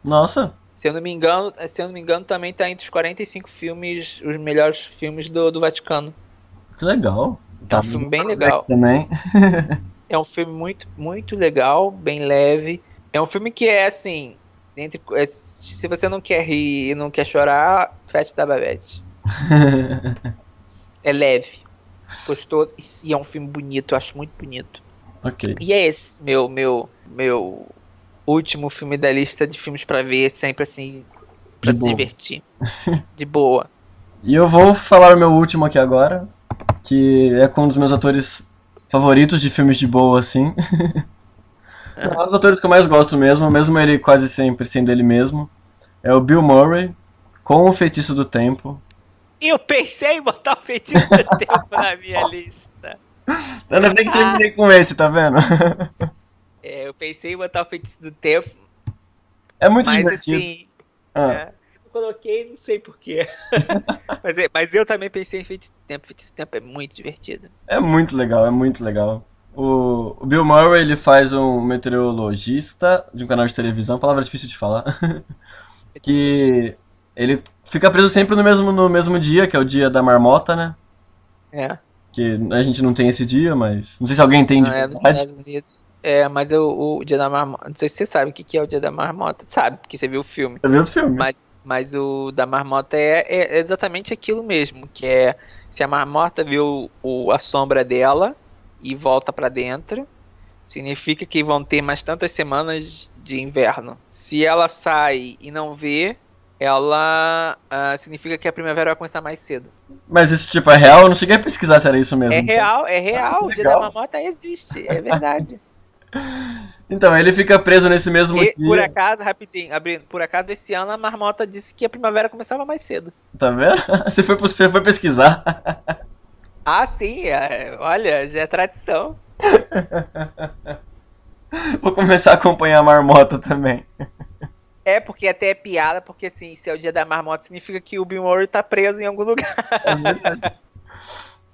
Nossa. Se eu não me engano, se eu não me engano também está entre os 45 filmes, os melhores filmes do, do Vaticano. Que legal. É um filme bem legal. Também. *laughs* é um filme muito, muito legal, bem leve. É um filme que é assim, entre, é, se você não quer rir e não quer chorar, Fete da Babette é leve. Gostou? E é um filme bonito, eu acho muito bonito. Ok. E é esse meu, meu, meu último filme da lista de filmes para ver, sempre assim, pra de se boa. divertir. De boa. E eu vou falar o meu último aqui agora, que é com um dos meus atores favoritos de filmes de boa, assim. *laughs* é um dos atores que eu mais gosto mesmo, mesmo ele quase sempre sendo ele mesmo. É o Bill Murray, com o Feitiço do Tempo. Eu pensei em botar o feitiço do tempo na minha *laughs* lista. Ainda bem que terminei com esse, tá vendo? *laughs* É, eu pensei em botar o feitiço do tempo. É muito mas, divertido. Assim, ah. é, eu coloquei, não sei porquê. *laughs* mas, é, mas eu também pensei em feitiço do tempo. Feitiço do tempo é muito divertido. É muito legal, é muito legal. O, o Bill Murray ele faz um meteorologista de um canal de televisão, palavra difícil de falar. *laughs* que ele fica preso sempre no mesmo, no mesmo dia, que é o dia da marmota, né? É. Que a gente não tem esse dia, mas. Não sei se alguém tem de é dos Estados Unidos. É, mas o, o Dia da Marmota. Não sei se você sabe o que, que é o Dia da Marmota. Sabe, porque você viu o filme. Eu vi o filme. Mas, mas o da marmota é, é exatamente aquilo mesmo, que é se a marmota viu o, a sombra dela e volta para dentro, significa que vão ter mais tantas semanas de inverno. Se ela sai e não vê, ela uh, significa que a primavera vai começar mais cedo. Mas isso tipo é real? Eu não cheguei a pesquisar se era isso mesmo. É real, é real. Ah, o dia da marmota existe, é verdade. *laughs* Então, ele fica preso nesse mesmo e, dia. Por acaso, rapidinho, abrindo, por acaso esse ano a marmota disse que a primavera começava mais cedo. Tá vendo? *laughs* Você foi, você foi pesquisar. Ah, sim, é, olha, já é tradição. *laughs* Vou começar a acompanhar a marmota também. É, porque até é piada, porque assim, se é o dia da marmota, significa que o Bill Murray tá preso em algum lugar. É verdade.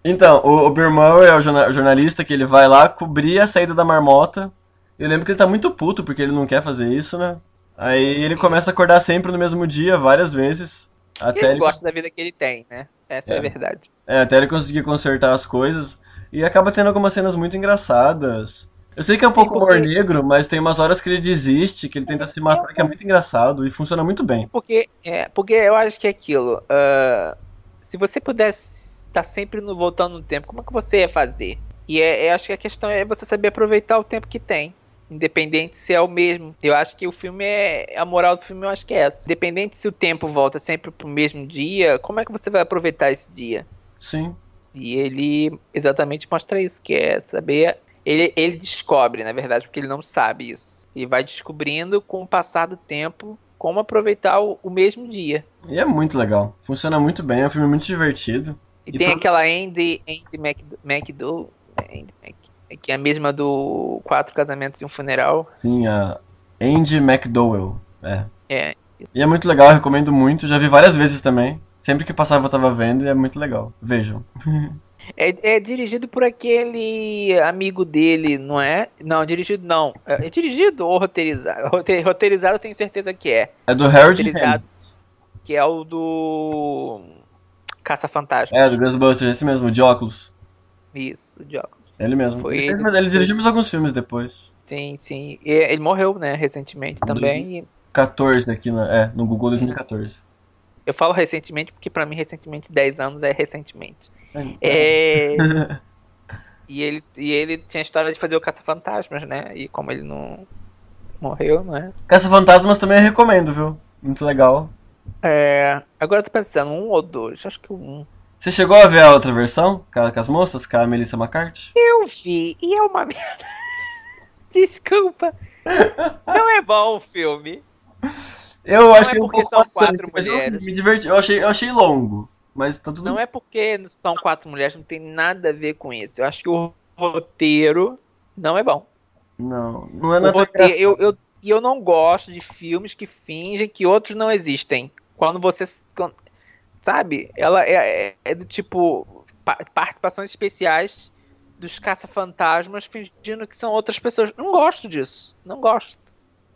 Então, o, o Bill Murray é o jornalista que ele vai lá cobrir a saída da marmota. Eu lembro que ele tá muito puto porque ele não quer fazer isso, né? Aí ele começa a acordar sempre no mesmo dia, várias vezes. Até ele, ele gosta da vida que ele tem, né? Essa é. é a verdade. É, até ele conseguir consertar as coisas. E acaba tendo algumas cenas muito engraçadas. Eu sei que é um Sim, pouco humor negro, mas tem umas horas que ele desiste, que ele tenta se matar, que é muito engraçado e funciona muito bem. Porque, é, porque eu acho que é aquilo. Uh, se você pudesse tá sempre no, voltando no tempo, como é que você ia fazer? E é, é, acho que a questão é você saber aproveitar o tempo que tem. Independente se é o mesmo. Eu acho que o filme é. A moral do filme eu acho que é essa. Independente se o tempo volta sempre pro mesmo dia, como é que você vai aproveitar esse dia? Sim. E ele exatamente mostra isso, que é saber. Ele, ele descobre, na verdade, porque ele não sabe isso. E vai descobrindo com o passar do tempo como aproveitar o, o mesmo dia. E é muito legal. Funciona muito bem, é um filme muito divertido. E, e tem foi... aquela Andy, Andy McDowell, Andy Mc, que é a mesma do Quatro Casamentos e um Funeral. Sim, a Andy McDowell. É. É. E é muito legal, eu recomendo muito. Já vi várias vezes também. Sempre que passava eu tava vendo e é muito legal. Vejam. *laughs* É, é, dirigido por aquele amigo dele, não é? Não, dirigido não. É, é dirigido ou roteirizado? Roteirizado eu tenho certeza que é. É do Harold Que é o do Caça Fantasma. É, do Ghostbusters, esse mesmo, de óculos. Isso, de óculos. Ele mesmo. Foi ele, ele, ele dirigiu mais alguns filmes depois. Sim, sim. E ele morreu, né, recentemente também. 2014 aqui, no, é, no Google 2014. Eu falo recentemente porque para mim recentemente 10 anos é recentemente. É... *laughs* e, ele, e ele tinha a história de fazer o Caça-Fantasmas, né? E como ele não morreu, não é? Caça-Fantasmas também eu recomendo, viu? Muito legal. É... Agora eu tô pensando, um ou dois? Acho que um. Você chegou a ver a outra versão? Com as moças? Com a Melissa McCarthy? Eu vi, e é uma *laughs* merda. Desculpa. Não é bom o filme. Eu não achei é porque um pouco são quatro mulheres. Eu me diverti, eu achei, eu achei longo. Mas tá tudo Não é porque são quatro mulheres, não tem nada a ver com isso. Eu acho que o roteiro não é bom. Não, não é nada roteiro, eu, eu, E eu não gosto de filmes que fingem que outros não existem. Quando você. Quando, Sabe? Ela é, é, é do tipo participações especiais dos caça-fantasmas fingindo que são outras pessoas. Não gosto disso. Não gosto.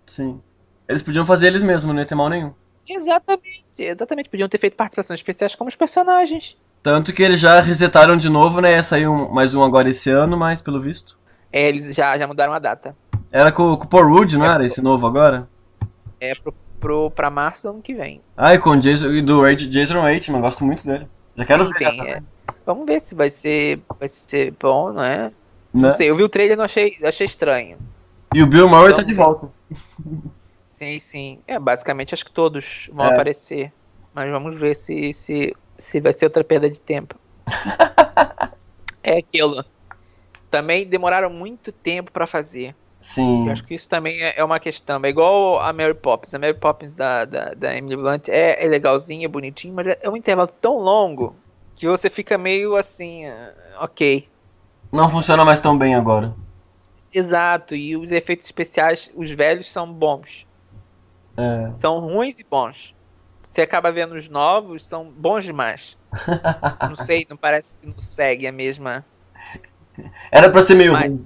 Sim. Eles podiam fazer eles mesmos, não ia ter mal nenhum. Exatamente, exatamente. Podiam ter feito participações especiais como os personagens. Tanto que eles já resetaram de novo, né? Ia sair um, mais um agora esse ano, mas pelo visto. É, eles já, já mudaram a data. Era com, com o Paul Rudd, não é era? Esse novo agora? É, pro pro, pra março do ano que vem. Ah, e com o Jason, e do Jason Reitman, gosto muito dele. Já quero ver. Tem, é. Vamos ver se vai ser, vai ser bom, não é? Não, não né? sei, eu vi o trailer e achei, achei estranho. E o Bill Murray tá de volta. Sim, sim. É, basicamente acho que todos vão é. aparecer. Mas vamos ver se, se, se vai ser outra perda de tempo. *laughs* é aquilo. Também demoraram muito tempo para fazer. Sim. Eu acho que isso também é, é uma questão. É igual a Mary Poppins. A Mary Poppins da, da, da Emily Blunt é, é legalzinha, é bonitinho, mas é um intervalo tão longo que você fica meio assim, uh, ok. Não funciona mais tão bem agora. Exato, e os efeitos especiais, os velhos são bons. É. São ruins e bons. Você acaba vendo os novos, são bons demais. *laughs* não sei, não parece que não segue a mesma era pra ser meio mas, ruim.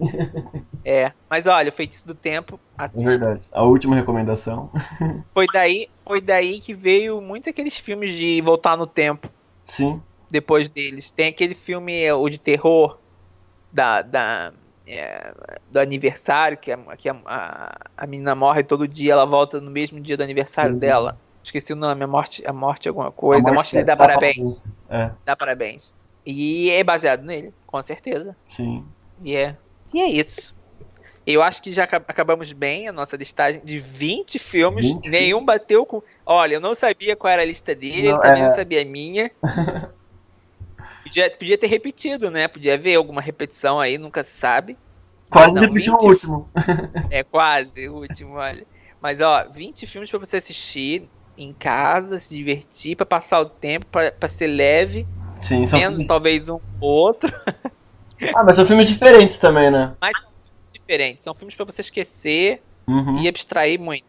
É, mas olha, o Feitiço do Tempo. Assista. É verdade. A última recomendação. *laughs* Foi daí, foi daí que veio muitos aqueles filmes de voltar no tempo. Sim. Depois deles. Tem aquele filme, o de terror, da. da é, do aniversário, que, a, que a, a, a, menina morre todo dia, ela volta no mesmo dia do aniversário Sim. dela. Esqueci o nome, a morte, a morte alguma coisa. A morte, a morte lhe dá, dá parabéns. É. Dá parabéns. E é baseado nele, com certeza. Sim. E é, e é isso. Eu acho que já acabamos bem a nossa listagem de 20 filmes. 20 nenhum bateu com. Olha, eu não sabia qual era a lista dele, não, também é... não sabia a minha. *laughs* podia, podia ter repetido, né? Podia haver alguma repetição aí, nunca se sabe. Quase não, repetiu 20... o último. é, quase o último, olha. Mas, ó, 20 filmes para você assistir em casa, se divertir, para passar o tempo, para ser leve. Sim, são menos filmes... talvez um outro. *laughs* ah, mas são filmes diferentes também, né? Mas são filmes diferentes, são filmes para você esquecer uhum. e abstrair muito.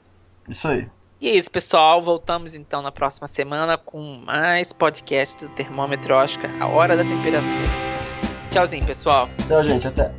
Isso aí. E é isso, pessoal. Voltamos então na próxima semana com mais podcast do Termômetro Oscar, a hora da temperatura. Tchauzinho, pessoal. Tchau, gente. Até.